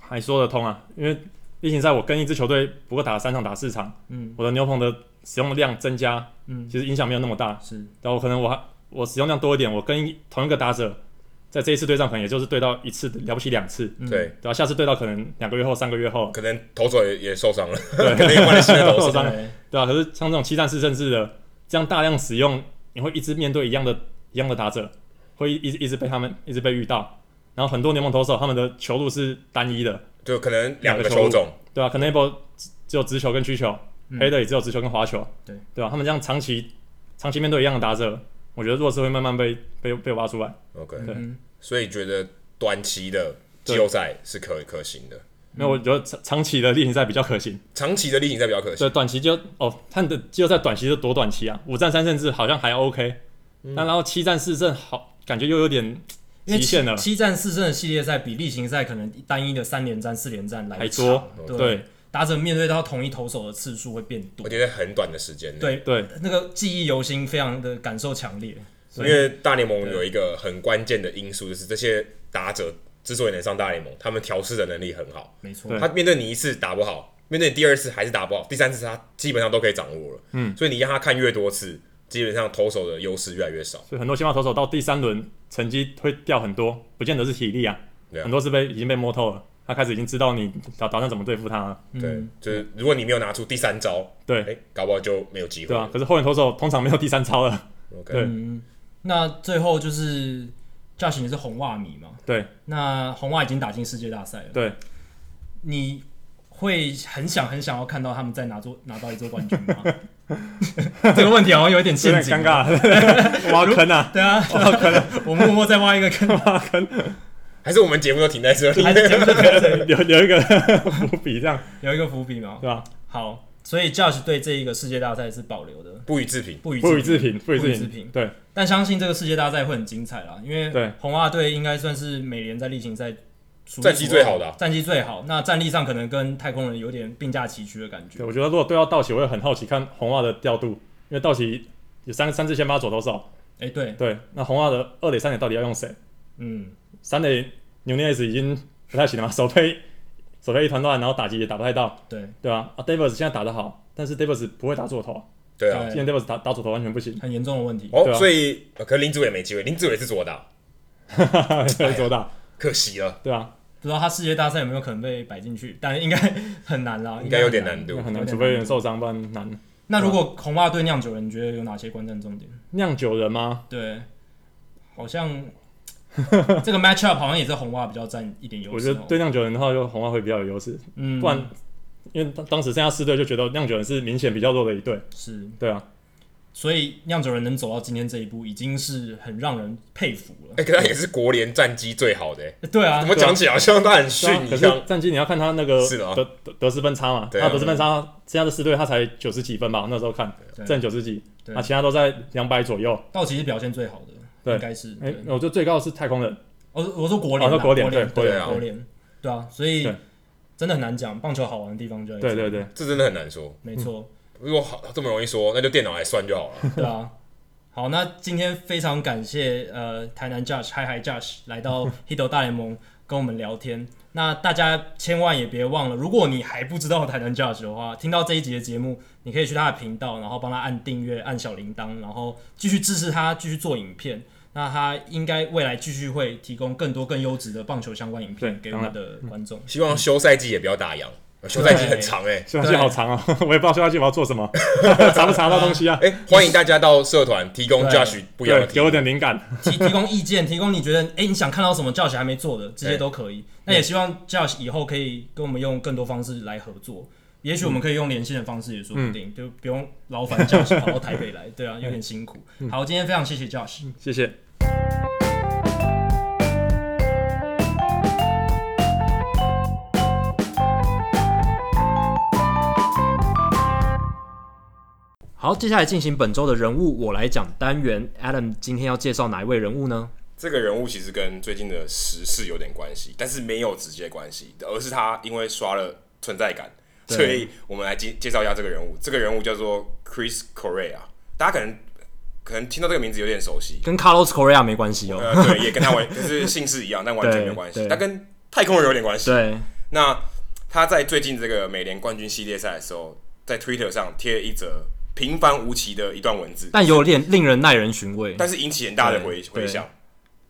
还说得通啊，因为例行赛我跟一支球队不过打了三场打四场，嗯，我的牛棚的使用量增加，嗯，其实影响没有那么大，是，然后可能我还我使用量多一点，我跟同一个打者。在这一次对战，可能也就是对到一次，了不起两次，对，对吧？下次对到可能两个月后、三个月后，可能投手也也受伤了，对，可能换了新的投手，对吧？可是像这种七战四胜制的，这样大量使用，你会一直面对一样的、一样的打者，会一直一直被他们一直被遇到。然后很多联盟投手，他们的球路是单一的，就可能两个球种，对吧？可能一波只有直球跟曲球，黑的也只有直球跟滑球，对，对吧？他们这样长期长期面对一样的打者，我觉得弱势会慢慢被被被挖出来。OK，对。所以觉得短期的季后赛是可可行的，没有，我觉得长长期的例行赛比较可行。长期的例行赛比较可行。对，短期就哦，看的季后赛短期是多短期啊？五战三胜制好像还 OK，那、嗯、然后七战四胜好，感觉又有点极限了七战四胜的系列赛比例行赛可能单一的三连战、四连战来还多，对，对打者面对到同一投手的次数会变多我，觉得很短的时间内。对对，那个记忆犹新，非常的感受强烈。因为大联盟有一个很关键的因素，就是这些打者之所以能上大联盟，他们调试的能力很好。没错，他面对你一次打不好，面对你第二次还是打不好，第三次他基本上都可以掌握了。嗯，所以你让他看越多次，基本上投手的优势越来越少。所以很多先发投手到第三轮成绩会掉很多，不见得是体力啊，啊很多是被已经被摸透了，他开始已经知道你打打算怎么对付他。了，对，嗯就是如果你没有拿出第三招，对。哎，搞不好就没有机会。对啊，可是后援投手通常没有第三招了，OK，对。嗯，那最后就是 Josh，你是红袜迷嘛？对。那红袜已经打进世界大赛了，对，你会很想很想要看到他们再拿座拿到一座冠军吗？这个问题好像有一点有陷阱，点尴。尬，挖坑啊，对啊，我默默再挖一个坑，挖坑，还是我们节目都停在这里。还是节目就停在这里 留留一个 伏笔这样，有一个伏笔嘛？对吧？好，所以 Josh 对这一个世界大赛是保留的，不予置评。不予不予置评，不予不予置置评评，对但相信这个世界大赛会很精彩啦，因为对红袜队应该算是美联在例行赛数一数二战绩最好的啊战绩最好。那战力上可能跟太空人有点并驾齐驱的感觉对，。我觉得如果对到道奇，我也很好奇看红袜的调度，因为道奇有三三支先发左投手，哎、对，对，那红袜的二垒三垒到底要用谁？嗯，三垒纽涅斯已经不太行了嘛，手背手背一团乱，然后打击也打不太到，对，对吧？啊，Davis 现在打得好，但是 Davis 不会打左投啊，对啊，对。今天 Davis 打打左投完全不行，很严重的问题。哦，啊。所以呃可能林志伟没机会，林志伟是左打，左打，可惜了，对啊，不知道他世界大赛有没有可能被摆进去，但应该很难啦，应该有点很难。度。很难，除非有人受伤，不然难。那如果红袜对酿酒人，你觉得有哪些观战重点？酿酒人吗？对，好像 这个 match up 好像也是红袜比较占一点优势哦。我觉得对酿酒人的话，就红袜会比较有优势，嗯，不然因为当当时剩下四队就觉得酿酒人是明显比较弱的一队，是，对啊，所以酿酒人能走到今天这一步，已经是很让人佩服了。哎，可他也是国联战绩最好的，哎对啊。怎，么讲起来好像他很逊可是一样？战绩你要看他那个是的啊得得得失分差嘛，他得失分差，剩下的四队他才九十几分吧，那时候看对。正九十几，对。啊，其他都在两百左右。道奇是表现最好的，对应该是。哎、对我觉得最高的是太空人，我我说国联国联联，对对国联国联，对啊，所以真的很难讲，棒球好玩的地方就在这对对对，这真的很难说。没错，如果好这么容易说，那就电脑来算就好了。对啊。好，那今天非常感谢呃台南 Josh 嗨嗨 Josh 来到 Hito 大联盟跟我们聊天。那大家千万也别忘了，如果你还不知道台南 Josh 的话，听到这一集的节目，你可以去他的频道，然后帮他按订阅、按小铃铛，然后继续支持他，继续做影片。那他应该未来继续会提供更多更优质的棒球相关影片对给我们的观众。希望休赛季也不要打烊，休赛季很长哎。休赛季好长啊，我也不知道休赛季我要做什么，查不查到东西啊？哎，欢迎大家到社团提供对 Josh 不一样的对，给我。点灵感。提提供意见，提供你觉得哎、你想看到什么 Josh 还没做的，这些都可以。那也希望 Josh 以后可以跟我们用更多方式来合作，也许我们可以用连线的方式也说不定，就不用劳烦 Josh 跑到台北来，对啊，有点辛苦。好，今天非常谢谢 Josh。谢谢。好，接下来进行本周的人物我来讲单元。Adam 今天要介绍哪一位人物呢？这个人物其实跟最近的时事有点关系，但是没有直接关系，而是他因为刷了存在感，所以我们来介介绍一下这个人物。这个人物叫做 Chris Correa，大家可能可能听到这个名字有点熟悉，跟 Carlos Correa 没关系哦。呃，对，也跟他完 就是姓氏一样，但完全没有关系。他跟太空人有点关系。对，那他在最近这个美联冠军系列赛的时候，在 Twitter 上贴了一则平凡无奇的一段文字，但有点令人耐人寻味。但是引起很大的回对回响。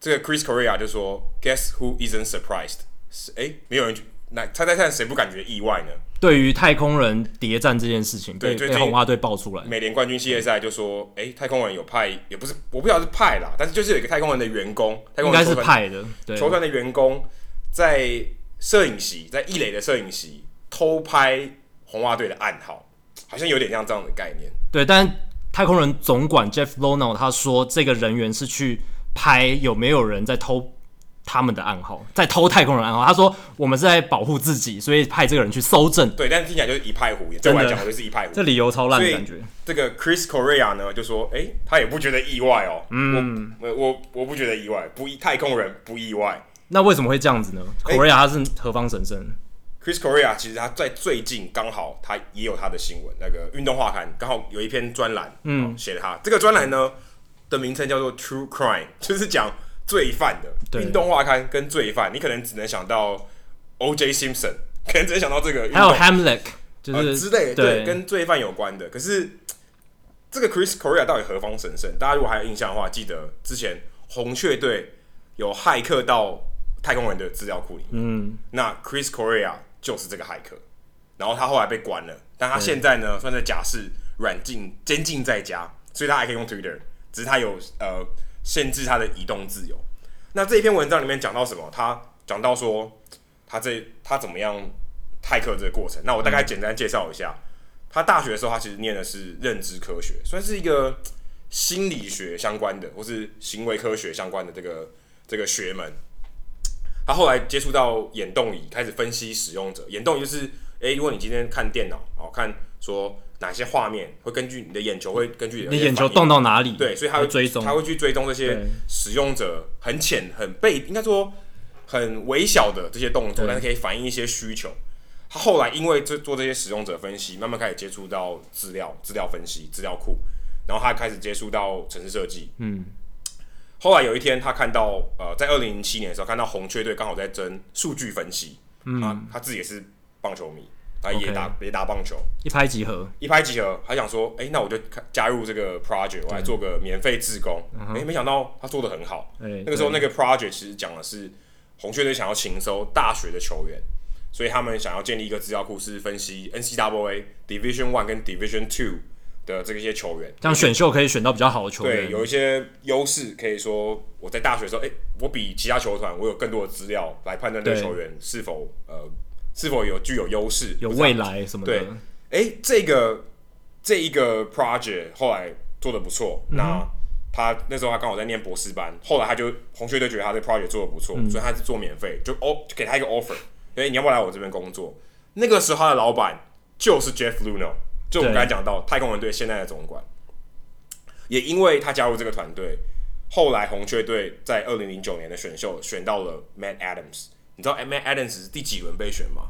这个 Chris Correa 就说：“Guess who isn't surprised？” 是哎，没有人那猜猜看谁不感觉意外呢？对于太空人谍战这件事情，被对被红袜队爆出来。美联冠军系列赛就说：“哎，太空人有派，也不是我不晓得是派啦，但是就是有一个太空人的员工，太空应该是派的，对，球团的员工在摄影席，在一垒的摄影席偷拍红袜队的暗号，好像有点像这样的概念。对，但太空人总管 Jeff Lono 他说，这个人员是去拍有没有人在偷他们的暗号，在偷太空人暗号。他说我们是在保护自己，所以派这个人去搜证。对，但是听起来就是一派胡言。对我来讲，就是一派胡言。这理由超烂的感觉。这个 Chris Correa 呢，就说：“哎、欸，他也不觉得意外哦。嗯，我我我不觉得意外，不太空人不意外。那为什么会这样子呢？Correa 他是何方神圣？Chris Correa 其实他在最近刚好他也有他的新闻，那个运动画刊刚好有一篇专栏，嗯，写了他这个专栏呢的名称叫做 True Crime，就是讲。”罪犯的运动画刊跟罪犯，你可能只能想到 O.J. Simpson，可能只能想到这个，还有 Hamlet 就是、呃、之类的，对，跟罪犯有关的。可是这个 Chris Correa 到底何方神圣？大家如果还有印象的话，记得之前红雀队有骇客到太空人的资料库里面，嗯，那 Chris Correa 就是这个骇客，然后他后来被关了，但他现在呢，算在假释软禁监禁在家，所以他还可以用 Twitter，只是他有呃。限制他的移动自由。那这一篇文章里面讲到什么？他讲到说，他这他怎么样泰克这个过程。那我大概简单介绍一下。他大学的时候，他其实念的是认知科学，算是一个心理学相关的，或是行为科学相关的这个这个学门。他后来接触到眼动仪，开始分析使用者。眼动仪就是，诶、如果你今天看电脑，哦看说。哪些画面会根据你的眼球，会根据你，的眼球动到哪里？对，所以他会追踪，他会去追踪这些使用者很浅、很被应该说很微小的这些动作，但是可以反映一些需求。他后来因为这做这些使用者分析，慢慢开始接触到资料、资料分析、资料库，然后他开始接触到城市设计。嗯，后来有一天，他看到呃，在二零零七年的时候，看到红雀队刚好在争数据分析。嗯，他他自己也是棒球迷。他也打.也打棒球，一拍即合，一拍即合。他想说，哎、欸，那我就加入这个 project，我来做个免费志工。哎、uh huh. 欸，没想到他做的很好。欸、那个时候那个 project 其实讲的是红雀队想要情搜大学的球员，所以他们想要建立一个资料库，是分析 NCAA Division One 跟 Division Two 的这些球员，这样选秀可以选到比较好的球员。对，有一些优势，可以说我在大学的时候，哎、欸，我比其他球团我有更多的资料来判断这个球员是否呃。是否有具有优势、有未来什么的？对，哎、欸，这个这一个 project 后来做的不错。嗯、那他那时候他刚好在念博士班，后来他就红雀队觉得他这 project 做的不错，嗯、所以他是做免费，就哦就给他一个 offer，哎，你要不要来我这边工作？那个时候他的老板就是 Jeff Luhnow，就我们刚才讲到太空人队现在的总管。也因为他加入这个团队，后来红雀队在二零零九年的选秀选到了 Matt Adams。你知道 Matt Adams 是第几轮被选吗？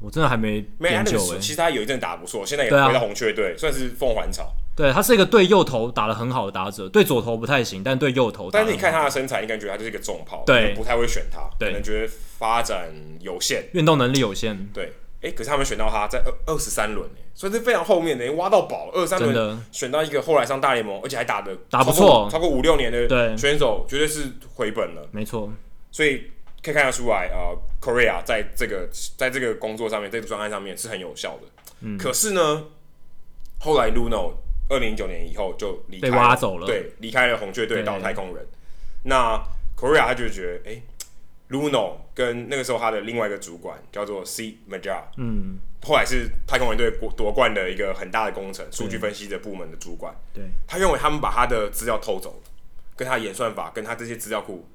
我真的还没研究。Matt Adams 其实他有一阵打不错，现在也回到红雀队，啊、算是凤凰巢。对，他是一个对右投打得很好的打者，对左投不太行，但对右投。但是你看他的身材，应该觉得他就是一个重炮，对，不太会选他，对，可能觉得发展有限，运动能力有限。对，哎、欸，可是他们选到他在二二十三轮，所以是非常后面的，挖到宝，二十三轮选到一个后来上大联盟，而且还打的打不错，超过五六年的选手，绝对是回本了。没错，所以。可以看得出来，呃，Correa 在这个在这个工作上面，这个专案上面是很有效的。嗯，可是呢，后来 Luhnow 二零零九年以后就离开，被挖走了，对，离开了红雀队到太空人。那 Correa 他就觉得，哎、欸，Luhnow 跟那个时候他的另外一个主管叫做 Steve Major，嗯，后来是太空人队夺冠的一个很大的工程，数据分析的部门的主管。对，他认为他们把他的资料偷走了，跟他演算法，跟他这些资料库。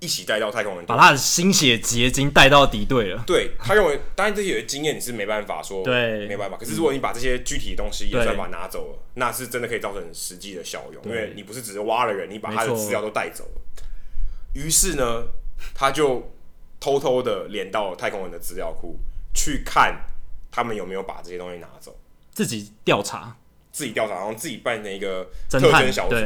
一起带到太空人，把他的心血结晶带到敌对了。对，他认为，当然这些经验你是没办法说，对，没办法。可是如果你把这些具体的东西也算法拿走了，那是真的可以造成实际的效用，因为你不是只是挖了人，你把他的资料都带走了。于是呢，他就偷偷的连到太空人的资料库去看他们有没有把这些东西拿走，自己调查，自己调查，然后自己扮成一个特侦小组。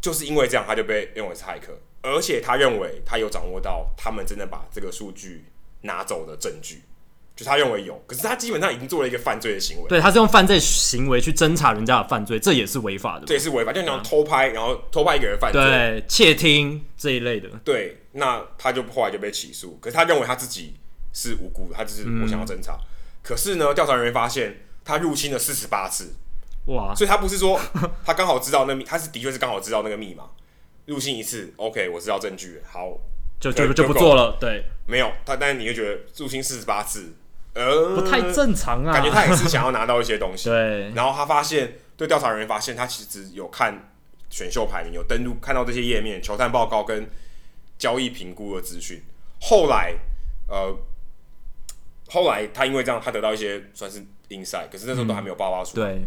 就是因为这样，他就被认为是骇客。而且他认为他有掌握到他们真的把这个数据拿走的证据，就他认为有，可是他基本上已经做了一个犯罪的行为。对，他是用犯罪行为去侦查人家的犯罪，这也是违法的。这也是违法，就你要偷拍，然后偷拍一个人犯罪，对，窃听这一类的。对，那他就后来就被起诉。可是他认为他自己是无辜的，他只是我想要侦查。嗯、可是呢，调查人员发现他入侵了四十八次，哇！所以他不是说他刚好知道那密，他是的确是刚好知道那个密码。入侵一次，OK，我知道证据，好，就就就不做了。对，没有他，但是你会觉得入侵四十八次，呃，不太正常啊。感觉他也是想要拿到一些东西。对，然后他发现，对调查人员发现，他其实有看选秀排名，有登录看到这些页面、球探报告跟交易评估的资讯。后来，呃，后来他因为这样，他得到一些算是 insight，可是那时候都还没有爆发出来。对，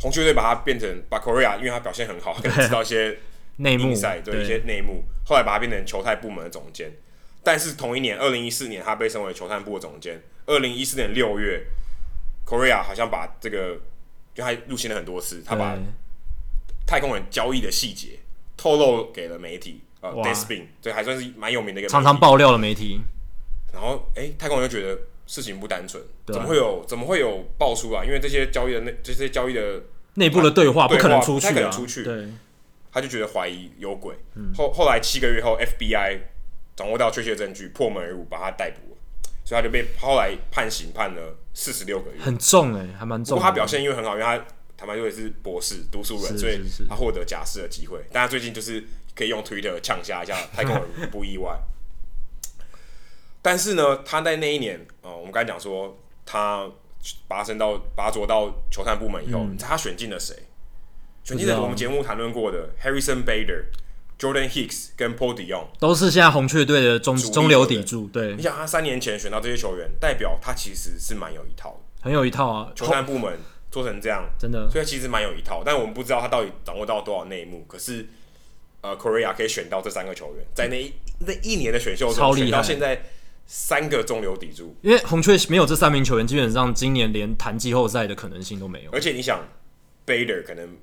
红雀队把他变成把 Correa，因为他表现很好，可以知道一些内幕赛，对一些内幕。后来把他变成球探部门的总监。但是同一年，二零一四年，他被升为球探部的总监。二零一四年六月，Correa 好像把这个，因为他入侵了很多次，他把太空人交易的细节透露给了媒体。呃，Deadspin，这还算是蛮有名的一个，常常爆料的媒体。然后，哎、欸，太空人就觉得事情不单纯，怎么会有怎么会有爆出啊？因为这些交易的那这些交易的内部的对话不可能出去，啊，不可能出去。对，他就觉得怀疑有鬼。嗯、后后来七个月后，FBI 掌握到确切证据，破门而入，把他逮捕了。所以他就被后来判刑判了四十六个月，很重哎、欸，还蛮重。不过他表现因为很好，因为他坦白说也是博士读书人，所以他获得假释的机会。但他最近就是。可以用 Twitter 呛下一下太空人，不意外。但是呢，他在那一年，呃，我们刚才讲说，他拔升到拔擢到球探部门以后，嗯、他选进了谁？选进了我们节目谈论过的 Harrison Bader、Jordan Hicks 跟 Paul DeJong，都是现在红雀队的中中流砥柱。对，你想他三年前选到这些球员，代表他其实是蛮有一套的，很有一套啊。球探部门做成这样，真的，所以其实蛮有一套。但我们不知道他到底掌握到多少内幕，可是。呃，Correa 可以选到这三个球员，在那一那一年的选秀中选到现在三个中流砥柱。因为红雀没有这三名球员，基本上今年连谈季后赛的可能性都没有。而且你想，Bader 可能，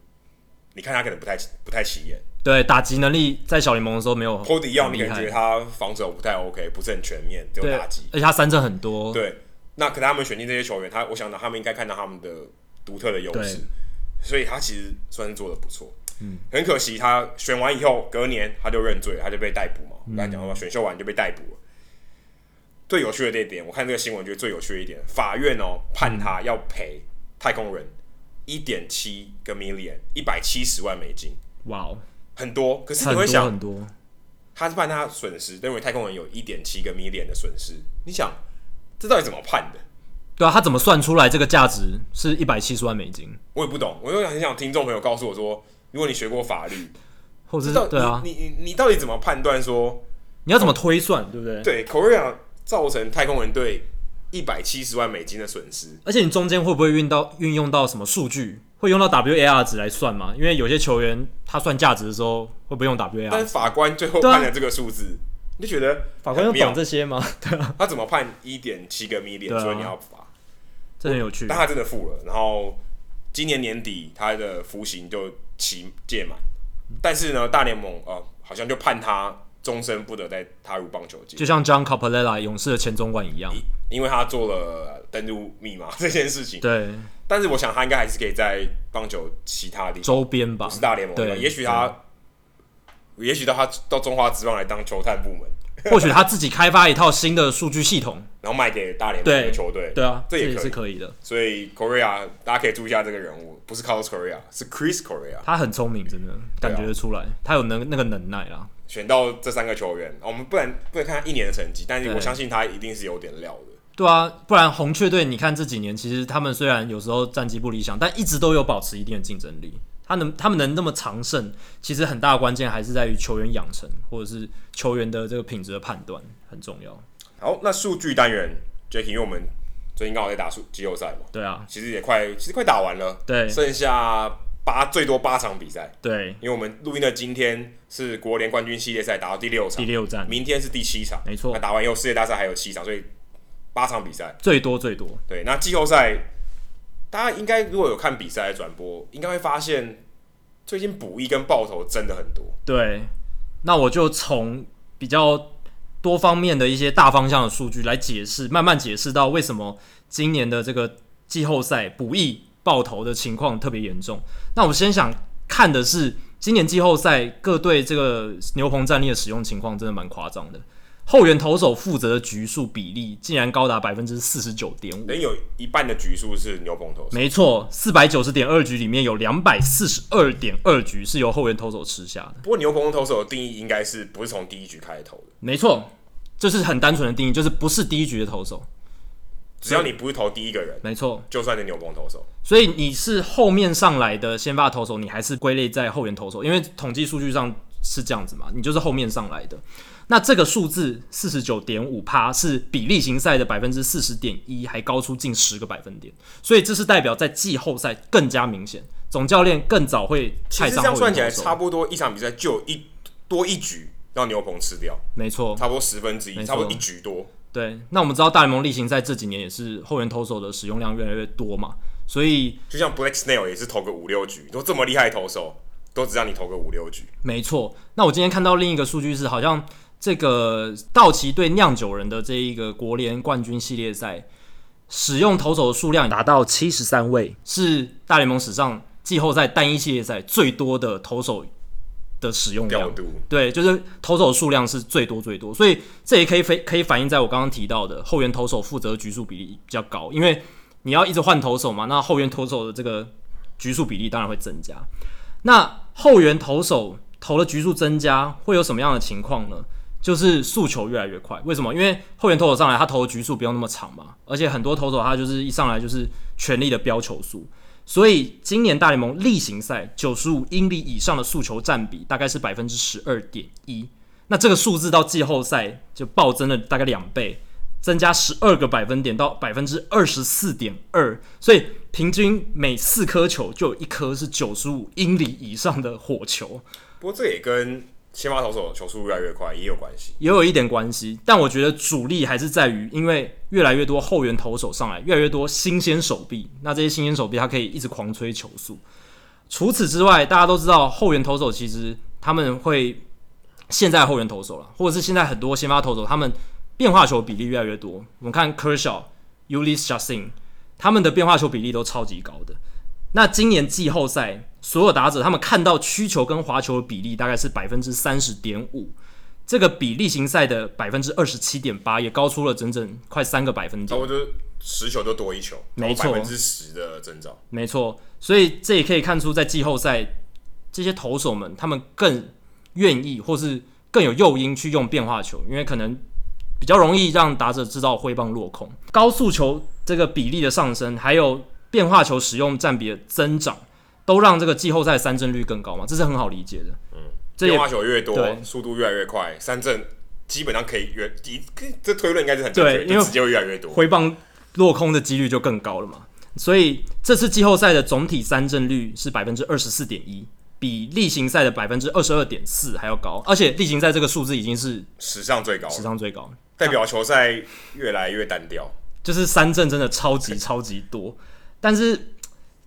你看他可能不太不太起眼，对，打击能力在小联盟的时候没有。Paul DeJong 你感觉他防守不太 OK，不是很全面，只有打击，而且他三振很多。对，那可能他们选进这些球员，他我想到他们应该看到他们的独特的优势，所以他其实算是做的不错。嗯，很可惜，他选完以后，隔年他就认罪，他就被逮捕嘛。我刚才讲到，选秀完就被逮捕了。最有趣的这一点，我看这个新闻，觉得最有趣的一点，法院哦判他要赔太空人一点七个 million，一百七十万美金。哇哦，很多。可是你会想，很多，他是判他损失，认为太空人有一点七个 million 的损失。你想，这到底怎么判的？对啊，他怎么算出来这个价值是一百七十万美金？我也不懂，我就很想听众朋友告诉我说。如果你学过法律，或者是对啊，你你你到底怎么判断说你要怎么推算，对不对？对，Correa 造成太空人队一百七十万美金的损失，而且你中间会不会运到运用到什么数据？会用到 WAR 值来算吗？因为有些球员他算价值的时候会不会用 WAR？但是法官最后判了这个数字，啊、你就觉得法官要懂这些吗？对啊，他怎么判一点七个 million？所以你要罚，这很有趣。但他真的付了，然后今年年底他的服刑就。期届满，但是呢，大联盟呃好像就判他终身不得再踏入棒球界，就像 John Coppolella 勇士的前总管一样，因为他做了登录密码这件事情。对，但是我想他应该还是可以在棒球其他地方周边吧，不是大联盟。对，也许他，也许到他到中华职棒来当球探部门。或许他自己开发一套新的数据系统，然后卖给大联盟的球队。对啊，这也是可以的。所以 Correa，大家可以注意一下这个人物，不是 Carlos Correa，是 Chris Correa。他很聪明，真的感觉得出来，他有那那个能耐啦。选到这三个球员，我们不然不能看他一年的成绩，但是我相信他一定是有点料的。对啊，不然红雀队，你看这几年其实他们虽然有时候战绩不理想，但一直都有保持一定的竞争力。他能，他们能那么长胜，其实很大的关键还是在于球员养成，或者是球员的这个品质的判断很重要。好，那数据单元，Jacky，因为我们最近刚好在打数季后赛嘛，对啊，其实也快，其实快打完了，对，剩下八最多八场比赛，对，因为我们录音的今天是国联冠军系列赛打到第六场，第六战，明天是第七场，没错，那打完以后世界大赛还有七场，所以八场比赛。最多最多，对，那季后赛大家应该如果有看比赛的转播，应该会发现。最近补一跟爆头真的很多。对，那我就从比较多方面的一些大方向的数据来解释，慢慢解释到为什么今年的这个季后赛补一爆头的情况特别严重。那我先想看的是今年季后赛各队这个牛棚战力的使用情况，真的蛮夸张的。后援投手负责的局数比例竟然高达百分之四十九点五，能有一半的局数是牛棚投手。没错，四百九十点二局里面有两百四十二点二局是由后援投手吃下的。不过牛棚投手的定义应该是不是从第一局开始投的？没错，这是很单纯的定义，就是不是第一局的投手，只要你不是投第一个人，没错，就算是牛棚投手。所以你是后面上来的先发投手，你还是归类在后援投手，因为统计数据上是这样子嘛，你就是后面上来的。那这个数字四十九点五趴是比例行赛的百分之四十点一，还高出近十个百分点，所以这是代表在季后赛更加明显，总教练更早会派上。其实这样算起来，差不多一场比赛就一多一局让牛棚吃掉，没错，差不多十分之一，差不多一局多。对，那我们知道大联盟例行赛这几年也是后援投手的使用量越来越多嘛，所以就像 Blake Snell 也是投个五六局，都这么厉害的投手，都只让你投个五六局。没错，那我今天看到另一个数据是好像。这个道奇对酿酒人的这一个国联冠军系列赛，使用投手的数量达到七十三位，是大联盟史上季后赛单一系列赛最多的投手的使用量。对，就是投手数量是最多最多，所以这也可以非可以反映在我刚刚提到的后援投手负责局数比例比较高，因为你要一直换投手嘛，那后援投手的这个局数比例当然会增加。那后援投手投的局数增加会有什么样的情况呢？就是速球越来越快，为什么？因为后援投手上来，他投的局数不用那么长嘛，而且很多投手他就是一上来就是全力的飙球速，所以今年大联盟例行赛九十五英里以上的速球占比大概是百分之十二点一，那这个数字到季后赛就暴增了大概两倍，增加十二个百分点到百分之二十四点二，所以平均每四颗球就有一颗是九十五英里以上的火球。不过这也跟先发投手球速越来越快也有关系，也有一点关系，但我觉得主力还是在于，因为越来越多后援投手上来，越来越多新鲜手臂，那这些新鲜手臂它可以一直狂吹球速。除此之外，大家都知道后援投手其实他们会现在后援投手了，或者是现在很多先发投手，他们变化球比例越来越多。我们看 Kershaw、Ullis Chassin，他们的变化球比例都超级高的。那今年季后赛，所有打者他们看到曲球跟滑球的比例大概是百分之三十点五，这个比例行赛的百分之二十七点八也高出了整整快三个百分点。差不多十球就多一球，没错，百分之十的增长。没错，所以这也可以看出，在季后赛这些投手们他们更愿意或是更有诱因去用变化球，因为可能比较容易让打者制造挥棒落空。高速球这个比例的上升，还有。变化球使用占比的增长，都让这个季后赛三振率更高嘛？这是很好理解的。嗯，变化球越多，速度越来越快，三振基本上可以越一，这推论应该是很正确，对，因为直接会越来越多，挥棒落空的几率就更高了嘛。所以这次季后赛的总体三振率是百分之二十四点一，比例行赛的百分之二十二点四还要高，而且例行赛这个数字已经是史上最高，史上最高，代表球赛越来越单调，就是三振真的超级超级多。但是，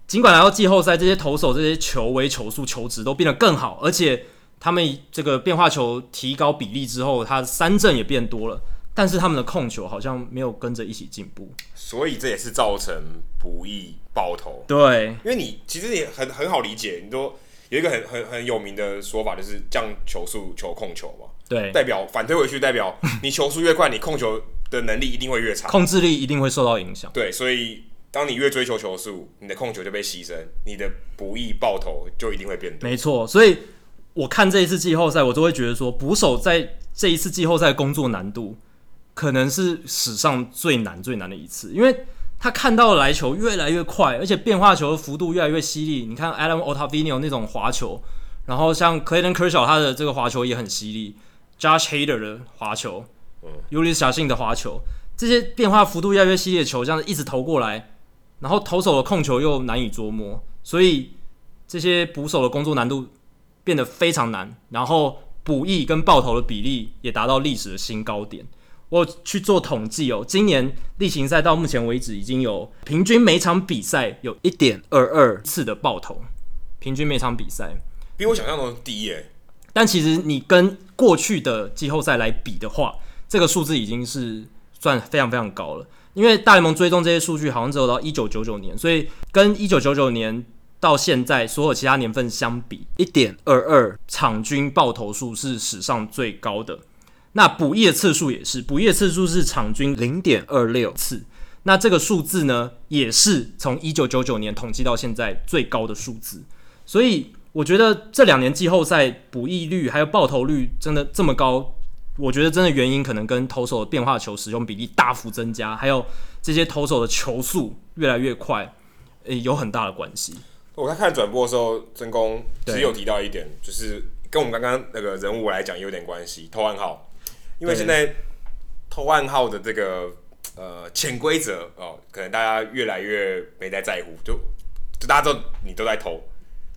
尽管来到季后赛，这些投手这些球威、球速、球值都变得更好，而且他们这个变化球提高比例之后，他三振也变多了，但是他们的控球好像没有跟着一起进步，所以这也是造成不易爆头。对，因为你其实也很很好理解，你说有一个很很很有名的说法，就是降球速、求控球嘛。对，代表反推回去，代表你球速越快，你控球的能力一定会越差，控制力一定会受到影响。对，所以。当你越追求球速，你的控球就被牺牲，你的不易爆头就一定会变多。没错，所以我看这一次季后赛，我都会觉得说，捕手在这一次季后赛工作难度可能是史上最难最难的一次，因为他看到的来球越来越快，而且变化球的幅度越来越犀利。你看 Adam Ottavino 那种滑球，然后像 Clayton Kershaw 他的这个滑球也很犀利，Josh Hader 的滑球，嗯，Ullis Chassin 的滑球，这些变化幅度越来越犀利的球，这样子一直投过来。然后投手的控球又难以捉摸，所以这些捕手的工作难度变得非常难。然后捕翼跟爆头的比例也达到历史的新高点。我去做统计哦，今年例行赛到目前为止已经有平均每场比赛有一点二二次的爆头，平均每场比赛比我想象中低耶。但其实你跟过去的季后赛来比的话，这个数字已经是算非常非常高了。因为大联盟追踪这些数据，好像只有到一九九九年，所以跟一九九九年到现在所有其他年份相比，一点二二场均爆头数是史上最高的。那补役的次数也是，补役的次数是场均零点二六次。那这个数字呢，也是从一九九九年统计到现在最高的数字。所以我觉得这两年季后赛补役率还有爆头率真的这么高。我觉得真的原因可能跟投手的变化球使用比例大幅增加，还有这些投手的球速越来越快，诶、欸，有很大的关系。我在看转播的时候，真公只有提到一点，就是跟我们刚刚那个人物来讲有点关系。投暗号，因为现在偷暗号的这个呃潜规则哦，可能大家越来越没在在乎，就就大家都你都在偷，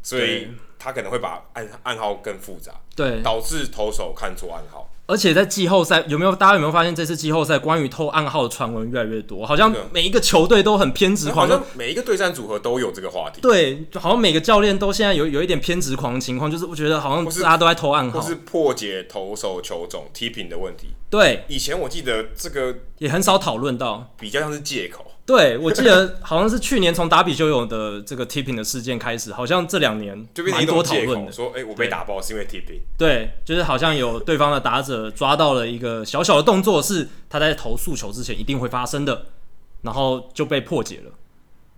所以他可能会把暗暗号更复杂，对，导致投手看错暗号。而且在季后赛有没有大家有没有发现，这次季后赛关于偷暗号的传闻越来越多？好像每一个球队都很偏执狂，好像每一个对战组合都有这个话题。对，就好像每个教练都现在有有一点偏执狂的情况，就是我觉得好像大家都在偷暗号，或是破解投手球种 tipping 的问题。对，以前我记得这个也很少讨论到，比较像是借口。对，我记得好像是去年从打比修有的这个 tipping 的事件开始，好像这两年就蛮多讨论的，说哎、欸，我被打爆是因为 tipping。对，就是好像有对方的打者抓到了一个小小的动作，是他在投速球之前一定会发生的，然后就被破解了。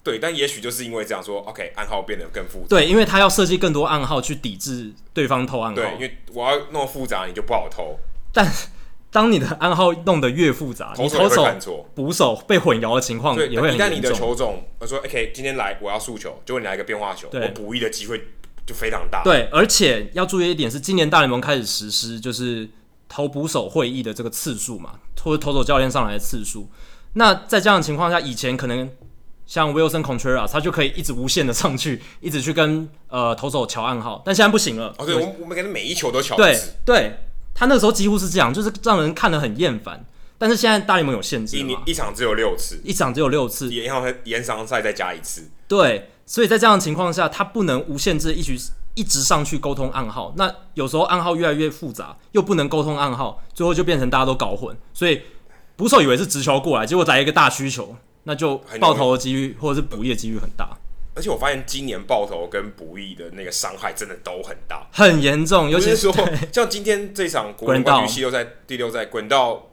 对，但也许就是因为这样说，OK，暗号变得更复杂。对，因为他要设计更多暗号去抵制对方偷暗号。对，因为我要弄复杂，你就不好偷。但当你的暗号弄得越复杂，你投手、捕手被混淆的情况也会很严重。一旦你的球种，我说 OK，今天来我要速球，就会来一个变化球，我补一的机会就非常大。对，而且要注意一点是，今年大联盟开始实施就是投捕手会议的这个次数嘛，或者投手教练上来的次数。那在这样的情况下，以前可能像 Wilson Contreras，他就可以一直无限的上去，一直去跟呃投手乔暗号，但现在不行了。哦，对，我我们可能每一球都乔。对对。他那个时候几乎是这样，就是让人看得很厌烦。但是现在大联盟有限制，一年一场只有六次，一场只有六次，延后延长赛再加一次。对，所以在这样的情况下，他不能无限制一直一直上去沟通暗号。那有时候暗号越来越复杂，又不能沟通暗号，最后就变成大家都搞混。所以捕手以为是直球过来，结果来一个大需求，那就爆头的几率或者是补一的几率很大。而且我发现今年爆头跟补役的那个伤害真的都很大，很严重。尤其是说，像今天这场国人冠军系列赛第六赛，滚到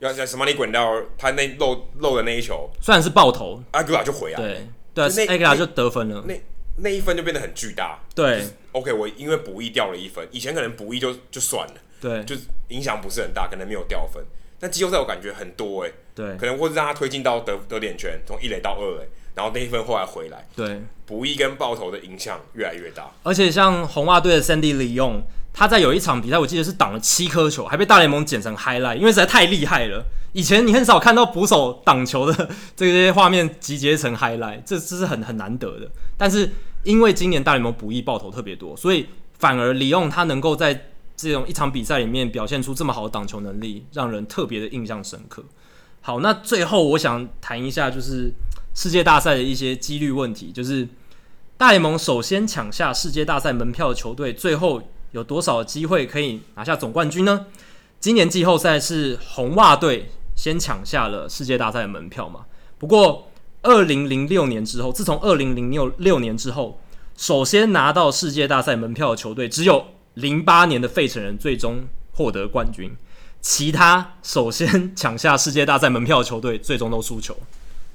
要在什么里滚到他那漏漏的那一球，虽然是爆头，阿格拉就回来，对对，阿古拉就得分了，那那一分就变得很巨大。对，OK，我因为补役掉了一分，以前可能补役就就算了，对，就影响不是很大，可能没有掉分。但季后赛我感觉很多哎、欸，对，可能会让他推进到得得点圈，从一垒到二垒。然后那一份后来回来，对，补役跟爆头的影响越来越大。而且像红袜队的 Sandy Leon，他在有一场比赛，我记得是挡了七颗球，还被大联盟剪成 highlight，因为实在太厉害了。以前你很少看到捕手挡球的这些画面集结成 highlight，这这是很很难得的。但是因为今年大联盟补役爆头特别多，所以反而 Leon 他能够在这种一场比赛里面表现出这么好的挡球能力，让人特别的印象深刻。好，那最后我想谈一下就是。世界大赛的一些几率问题，就是大联盟首先抢下世界大赛门票的球队，最后有多少机会可以拿下总冠军呢？今年季后赛是红袜队先抢下了世界大赛的门票嘛？不过，二零零六年之后，自从二零零六六年之后，首先拿到世界大赛门票的球队只有零八年的费城人最终获得冠军，其他首先抢下世界大赛门票的球队最终都输球。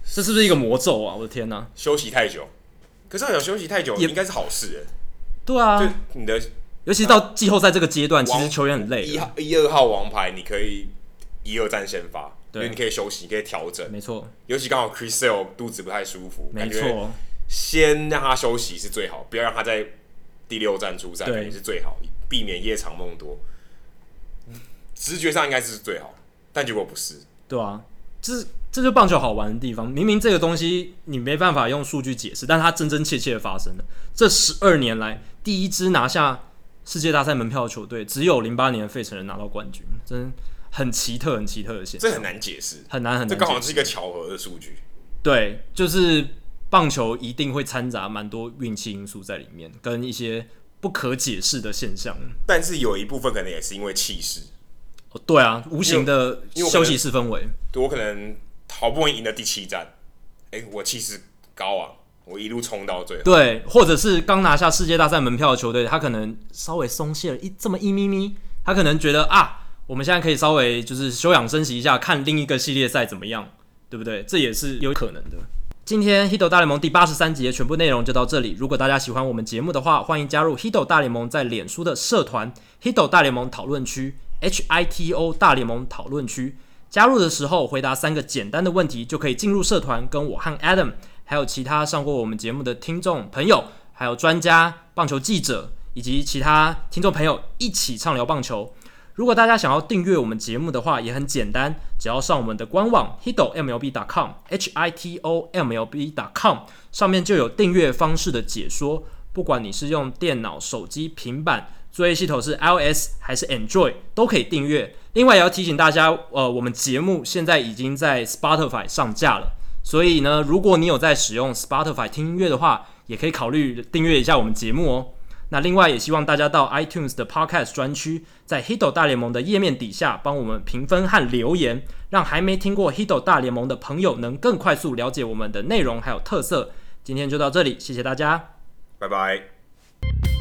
这是不是一个魔咒啊？我的天哪！休息太久，可是好像休息太久也应该是好事哎。对啊，就你的，尤其到季后赛这个阶段，其实球员很累。一号、一二号王牌，你可以一二战先发，因为你可以休息，你可以调整。没错，尤其刚好 Chris Sale 肚子不太舒服，没错，先让他休息是最好，不要让他在第六战出赛，也是最好，避免夜长梦多。直觉上应该是最好，但结果不是。对啊，就是。这就是棒球好玩的地方。明明这个东西你没办法用数据解释，但它真真切切的发生了。这十二年来，第一支拿下世界大赛门票的球队，只有零八年的费城人拿到冠军，真很奇特、很奇特的现象。这很难解释，很难很难。这刚好是一个巧合的数据。对，就是棒球一定会掺杂蛮多运气因素在里面，跟一些不可解释的现象。但是有一部分可能也是因为气势。哦，对啊，无形的休息室氛围。对，我可能。好不容易赢了第七战，哎、欸，我气势高啊，我一路冲到最后。对，或者是刚拿下世界大赛门票的球队，他可能稍微松懈了一这么一咪咪，他可能觉得啊，我们现在可以稍微就是休养生息一下，看另一个系列赛怎么样，对不对？这也是有可能的。今天《Hito 大联盟》第八十三集的全部内容就到这里。如果大家喜欢我们节目的话，欢迎加入《Hito 大联盟》在脸书的社团《Hito 大联盟讨论区》（H I T O 大联盟讨论区）。加入的时候回答三个简单的问题，就可以进入社团，跟我和 Adam，还有其他上过我们节目的听众朋友，还有专家、棒球记者以及其他听众朋友一起畅聊棒球。如果大家想要订阅我们节目的话，也很简单，只要上我们的官网 hitomlb.com，h i t o m l b.com，上面就有订阅方式的解说。不管你是用电脑、手机、平板，作业系统是 iOS 还是 Android，都可以订阅。另外也要提醒大家，呃，我们节目现在已经在 Spotify 上架了，所以呢，如果你有在使用 Spotify 听音乐的话，也可以考虑订阅一下我们节目哦。那另外也希望大家到 iTunes 的 Podcast 专区，在 Hito 大联盟的页面底下帮我们评分和留言，让还没听过 Hito 大联盟的朋友能更快速了解我们的内容还有特色。今天就到这里，谢谢大家，拜拜。